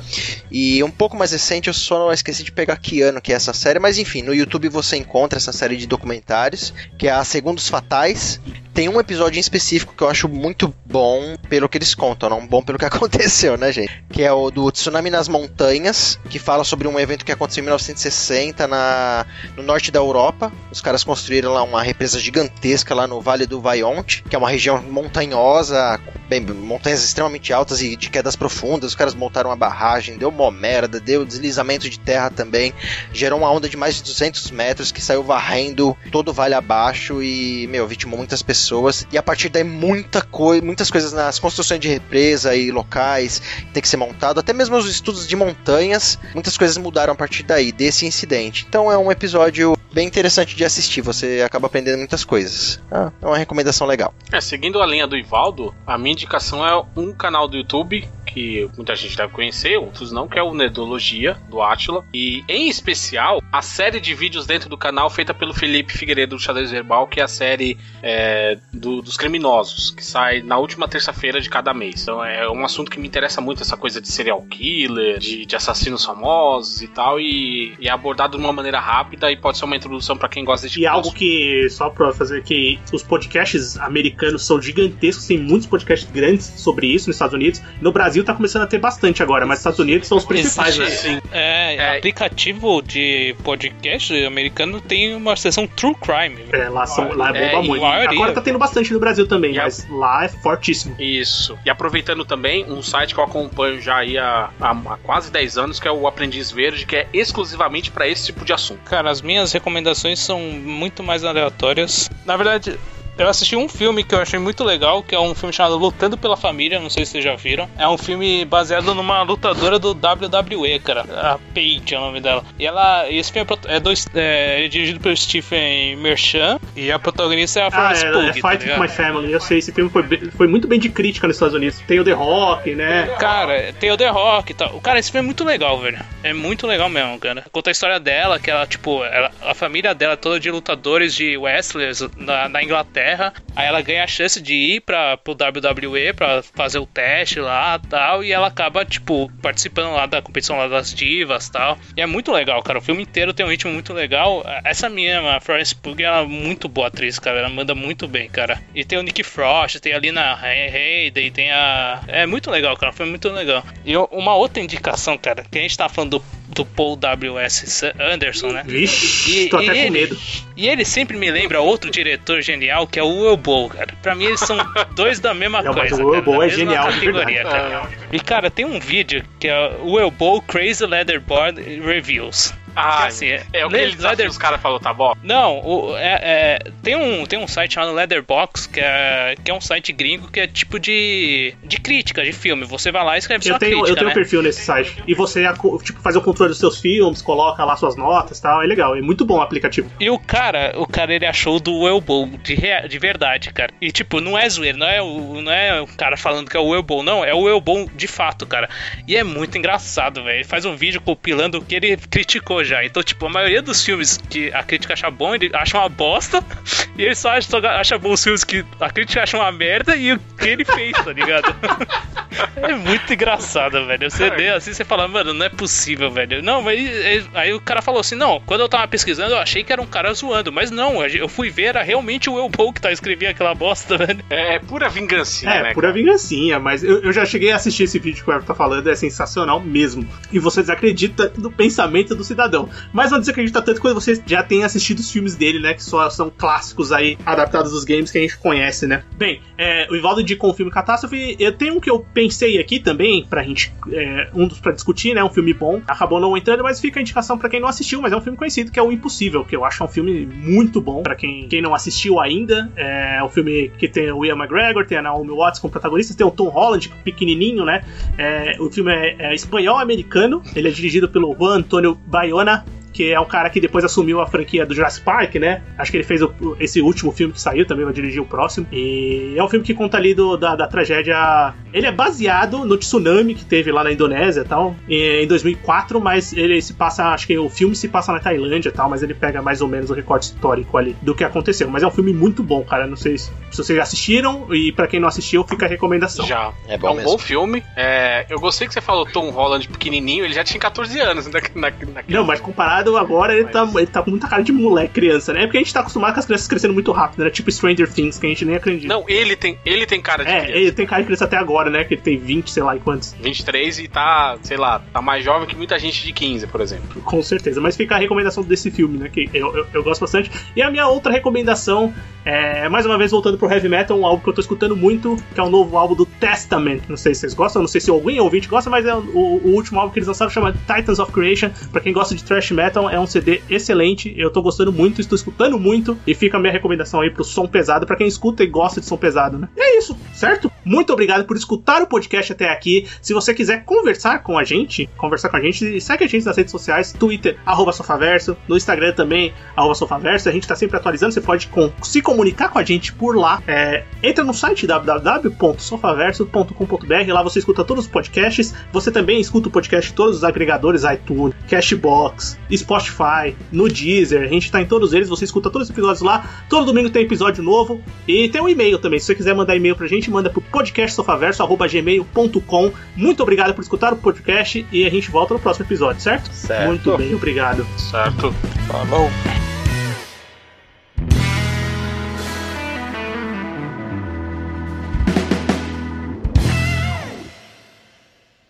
[SPEAKER 2] E um pouco mais recente, eu só esqueci de pegar que ano que é essa série, mas enfim, no YouTube você encontra essa série de documentários, que é a Segundos Fatais. Tem um episódio em específico que eu acho muito bom pelo que eles contam, não bom pelo que [laughs] aconteceu, né, gente? Que é o do Tsunami nas Montanhas, que fala sobre um evento que aconteceu em 1960 na, no norte da Europa. Os caras construíram lá uma represa gigantesca lá no Vale do Vaionte, que é uma região montanhosa, bem, montanhas extremamente altas e de quedas profundas. Os caras montaram uma barragem, deu uma merda, deu deslizamento de terra também, gerou uma onda de mais de 200 metros que saiu varrendo todo o vale abaixo e, meu, vitimou muitas pessoas. E a partir daí, muita coi muitas coisas nas construções de represa e locais tem que ser montado. Até mesmo os estudos de montanhas, muitas coisas mudaram a partir daí, desse incidente. Então é um episódio bem interessante de assistir. Você acaba aprendendo muitas coisas. Ah, é uma recomendação legal.
[SPEAKER 4] É, seguindo a linha do Ivaldo, a minha indicação é um canal do YouTube que muita gente deve conhecer, outros não, que é o Nerdologia, do Atila. E, em especial, a série de vídeos dentro do canal feita pelo Felipe Figueiredo do Xadrez Verbal, que é a série é, do, dos criminosos, que sai na última terça-feira de cada mês. Então é um assunto que me interessa muito, essa coisa de serial killer, de, de assassinos famosos e tal, e, e é abordado de uma maneira rápida e pode ser uma introdução para quem gosta de
[SPEAKER 1] tipo E algo que, só pra fazer que os podcasts americanos são gigantescos, tem muitos podcasts grandes sobre isso nos Estados Unidos. No Brasil tá começando a ter bastante agora, mas Estados Unidos são os principais,
[SPEAKER 3] Existe, né? É, é, aplicativo de podcast americano tem uma seção True Crime.
[SPEAKER 1] É, lá, são, lá é bomba é, muito. Agora tá tendo bastante no Brasil também, e mas a... lá é fortíssimo.
[SPEAKER 4] Isso. E aproveitando também, um site que eu acompanho já aí há, há, há quase 10 anos, que é o Aprendiz Verde, que é exclusivamente para esse tipo de assunto.
[SPEAKER 3] Cara, as minhas recomendações são muito mais aleatórias. Na verdade, eu assisti um filme que eu achei muito legal, que é um filme chamado Lutando pela Família, não sei se vocês já viram. É um filme baseado numa lutadora do WWE, cara. A Paige é o nome dela. E ela. Esse filme é, é, dois, é, é dirigido pelo Stephen Merchant e a protagonista é a Florence
[SPEAKER 1] ah, é, Pugh. É Fight tá with My Family, eu sei. Esse filme foi, foi muito bem de crítica nos Estados Unidos. Tem o The Rock, né?
[SPEAKER 3] Cara, tem o The Rock e tal. Cara, esse filme é muito legal, velho. É muito legal mesmo, cara. Conta a história dela, que ela, tipo, ela, a família dela é toda de lutadores de wrestlers na, na Inglaterra Terra. Aí ela ganha a chance de ir para pro WWE para fazer o teste lá tal. E ela acaba, tipo, participando lá da competição lá das divas tal. E é muito legal, cara. O filme inteiro tem um ritmo muito legal. Essa minha, a Florence Pugh, ela é muito boa atriz, cara. Ela manda muito bem, cara. E tem o Nick Frost, tem ali na Hayden, tem a. É muito legal, cara. Foi muito legal. E uma outra indicação, cara, que a gente tá falando do, do Paul W.S. Anderson, né?
[SPEAKER 1] Vixe, e, tô até
[SPEAKER 3] ele,
[SPEAKER 1] com medo.
[SPEAKER 3] E ele sempre me lembra outro diretor genial que é o Will Bowl, cara. Pra mim eles são [laughs] dois da mesma Não, coisa.
[SPEAKER 1] Mas o Will Bowl é genial, categoria,
[SPEAKER 3] cara. E cara, tem um vídeo que é o Will Bowl Crazy Leatherboard Reviews.
[SPEAKER 4] Ah, assim, é, é o que ele Leather... os caras falou, tá bom?
[SPEAKER 3] Não, o, é, é, tem, um, tem um site chamado Leatherbox, que é, que é um site gringo que é tipo de, de crítica de filme. Você vai lá e escreve
[SPEAKER 1] eu
[SPEAKER 3] sua
[SPEAKER 1] tenho,
[SPEAKER 3] crítica,
[SPEAKER 1] Eu tenho
[SPEAKER 3] né?
[SPEAKER 1] um perfil nesse site. E você tipo, faz o controle dos seus filmes, coloca lá suas notas e tal. É legal, é muito bom o aplicativo.
[SPEAKER 3] E o cara, o cara ele achou do Elbow de, de verdade, cara. E tipo, não é zoeiro, não é, o, não é o cara falando que é o Elbow, não. É o Elbow de fato, cara. E é muito engraçado, velho. Ele faz um vídeo compilando o que ele [laughs] criticou já. Então, tipo, a maioria dos filmes que a crítica acha bom, ele acha uma bosta. [laughs] E ele só acha, só acha bons filmes que a crítica acha uma merda e o que ele fez, tá ligado? [laughs] é muito engraçado, velho. Você lê assim, você fala, mano, não é possível, velho. Não, mas aí o cara falou assim: não, quando eu tava pesquisando, eu achei que era um cara zoando. Mas não, eu fui ver, era realmente o Elbow que tá escrevendo aquela bosta, [laughs] velho.
[SPEAKER 4] É, é pura vingancinha,
[SPEAKER 1] é,
[SPEAKER 4] né?
[SPEAKER 1] É, pura cara? vingancinha, mas eu, eu já cheguei a assistir esse vídeo que o Everton tá falando, é sensacional mesmo. E você desacredita no pensamento do cidadão. Mas não desacredita tanto quando você já tem assistido os filmes dele, né? Que só são clássicos aí, adaptados dos games que a gente conhece, né? Bem, é, o Ivaldo indicou um filme Catástrofe. Eu tenho um que eu pensei aqui também, pra gente. É, um dos pra discutir, né? Um filme bom. Acabou não entrando, mas fica a indicação para quem não assistiu, mas é um filme conhecido, que é O Impossível, que eu acho um filme muito bom. para quem, quem não assistiu ainda. É um filme que tem o Ian McGregor, tem a Naomi Watts como protagonistas, tem o Tom Holland, pequenininho, né? É, o filme é, é espanhol-americano. Ele é dirigido pelo Juan Antonio Bayona Lorna. Que é um cara que depois assumiu a franquia do Jurassic Park, né? Acho que ele fez o, esse último filme que saiu, também vai dirigir o próximo. E é um filme que conta ali do, da, da tragédia. Ele é baseado no tsunami que teve lá na Indonésia e tal, em 2004, mas ele se passa, acho que o filme se passa na Tailândia e tal, mas ele pega mais ou menos o recorte histórico ali do que aconteceu. Mas é um filme muito bom, cara. Não sei se, se vocês já assistiram e para quem não assistiu, fica a recomendação.
[SPEAKER 4] Já. É, bom é um mesmo. bom filme. É, eu gostei que você falou Tom Holland pequenininho, ele já tinha 14 anos. [laughs] Na, na,
[SPEAKER 1] Não, mas comparado agora, ele, tá, ele tá com muita cara de moleque, criança, né? É porque a gente tá acostumado com as crianças crescendo muito rápido, né? Tipo Stranger Things, que a gente nem acredita.
[SPEAKER 4] Não, ele tem, ele tem cara de
[SPEAKER 1] é, criança. ele tem cara de criança até agora, né? Que ele tem 20, sei lá, e quantos.
[SPEAKER 4] 23 e tá, sei lá, tá mais jovem que muita gente de 15, por exemplo.
[SPEAKER 1] Com certeza, mas fica a recomendação desse filme, né? Que eu, eu, eu gosto bastante. E a minha outra recomendação é, mais uma vez, voltando pro Heavy Metal, um álbum que eu tô escutando muito, que é o novo álbum do Testament. Não sei se vocês gostam, não sei se alguém ouvinte gosta, mas é o, o último álbum que eles lançaram chama Titans of Creation. Pra quem gosta de thrash metal, é um CD excelente. Eu tô gostando muito, estou escutando muito. E fica a minha recomendação aí pro som pesado, para quem escuta e gosta de som pesado, né? E é isso, certo? Muito obrigado por escutar o podcast até aqui. Se você quiser conversar com a gente, conversar com a gente, segue a gente nas redes sociais, Twitter, arroba Sofaverso, no Instagram também, arroba Sofaverso. A gente tá sempre atualizando, você pode com, se comunicar com a gente por lá. É, entra no site www.sofaverso.com.br, lá você escuta todos os podcasts. Você também escuta o podcast todos os agregadores iTunes, Cashbox, Spotify, no Deezer. A gente tá em todos eles, você escuta todos os episódios lá. Todo domingo tem episódio novo. E tem um e-mail também. Se você quiser mandar e-mail pra gente, manda pro podcastsofaverso.gmail.com. Muito obrigado por escutar o podcast e a gente volta no próximo episódio, certo?
[SPEAKER 2] Certo.
[SPEAKER 1] Muito bem, obrigado.
[SPEAKER 4] Certo.
[SPEAKER 2] Falou.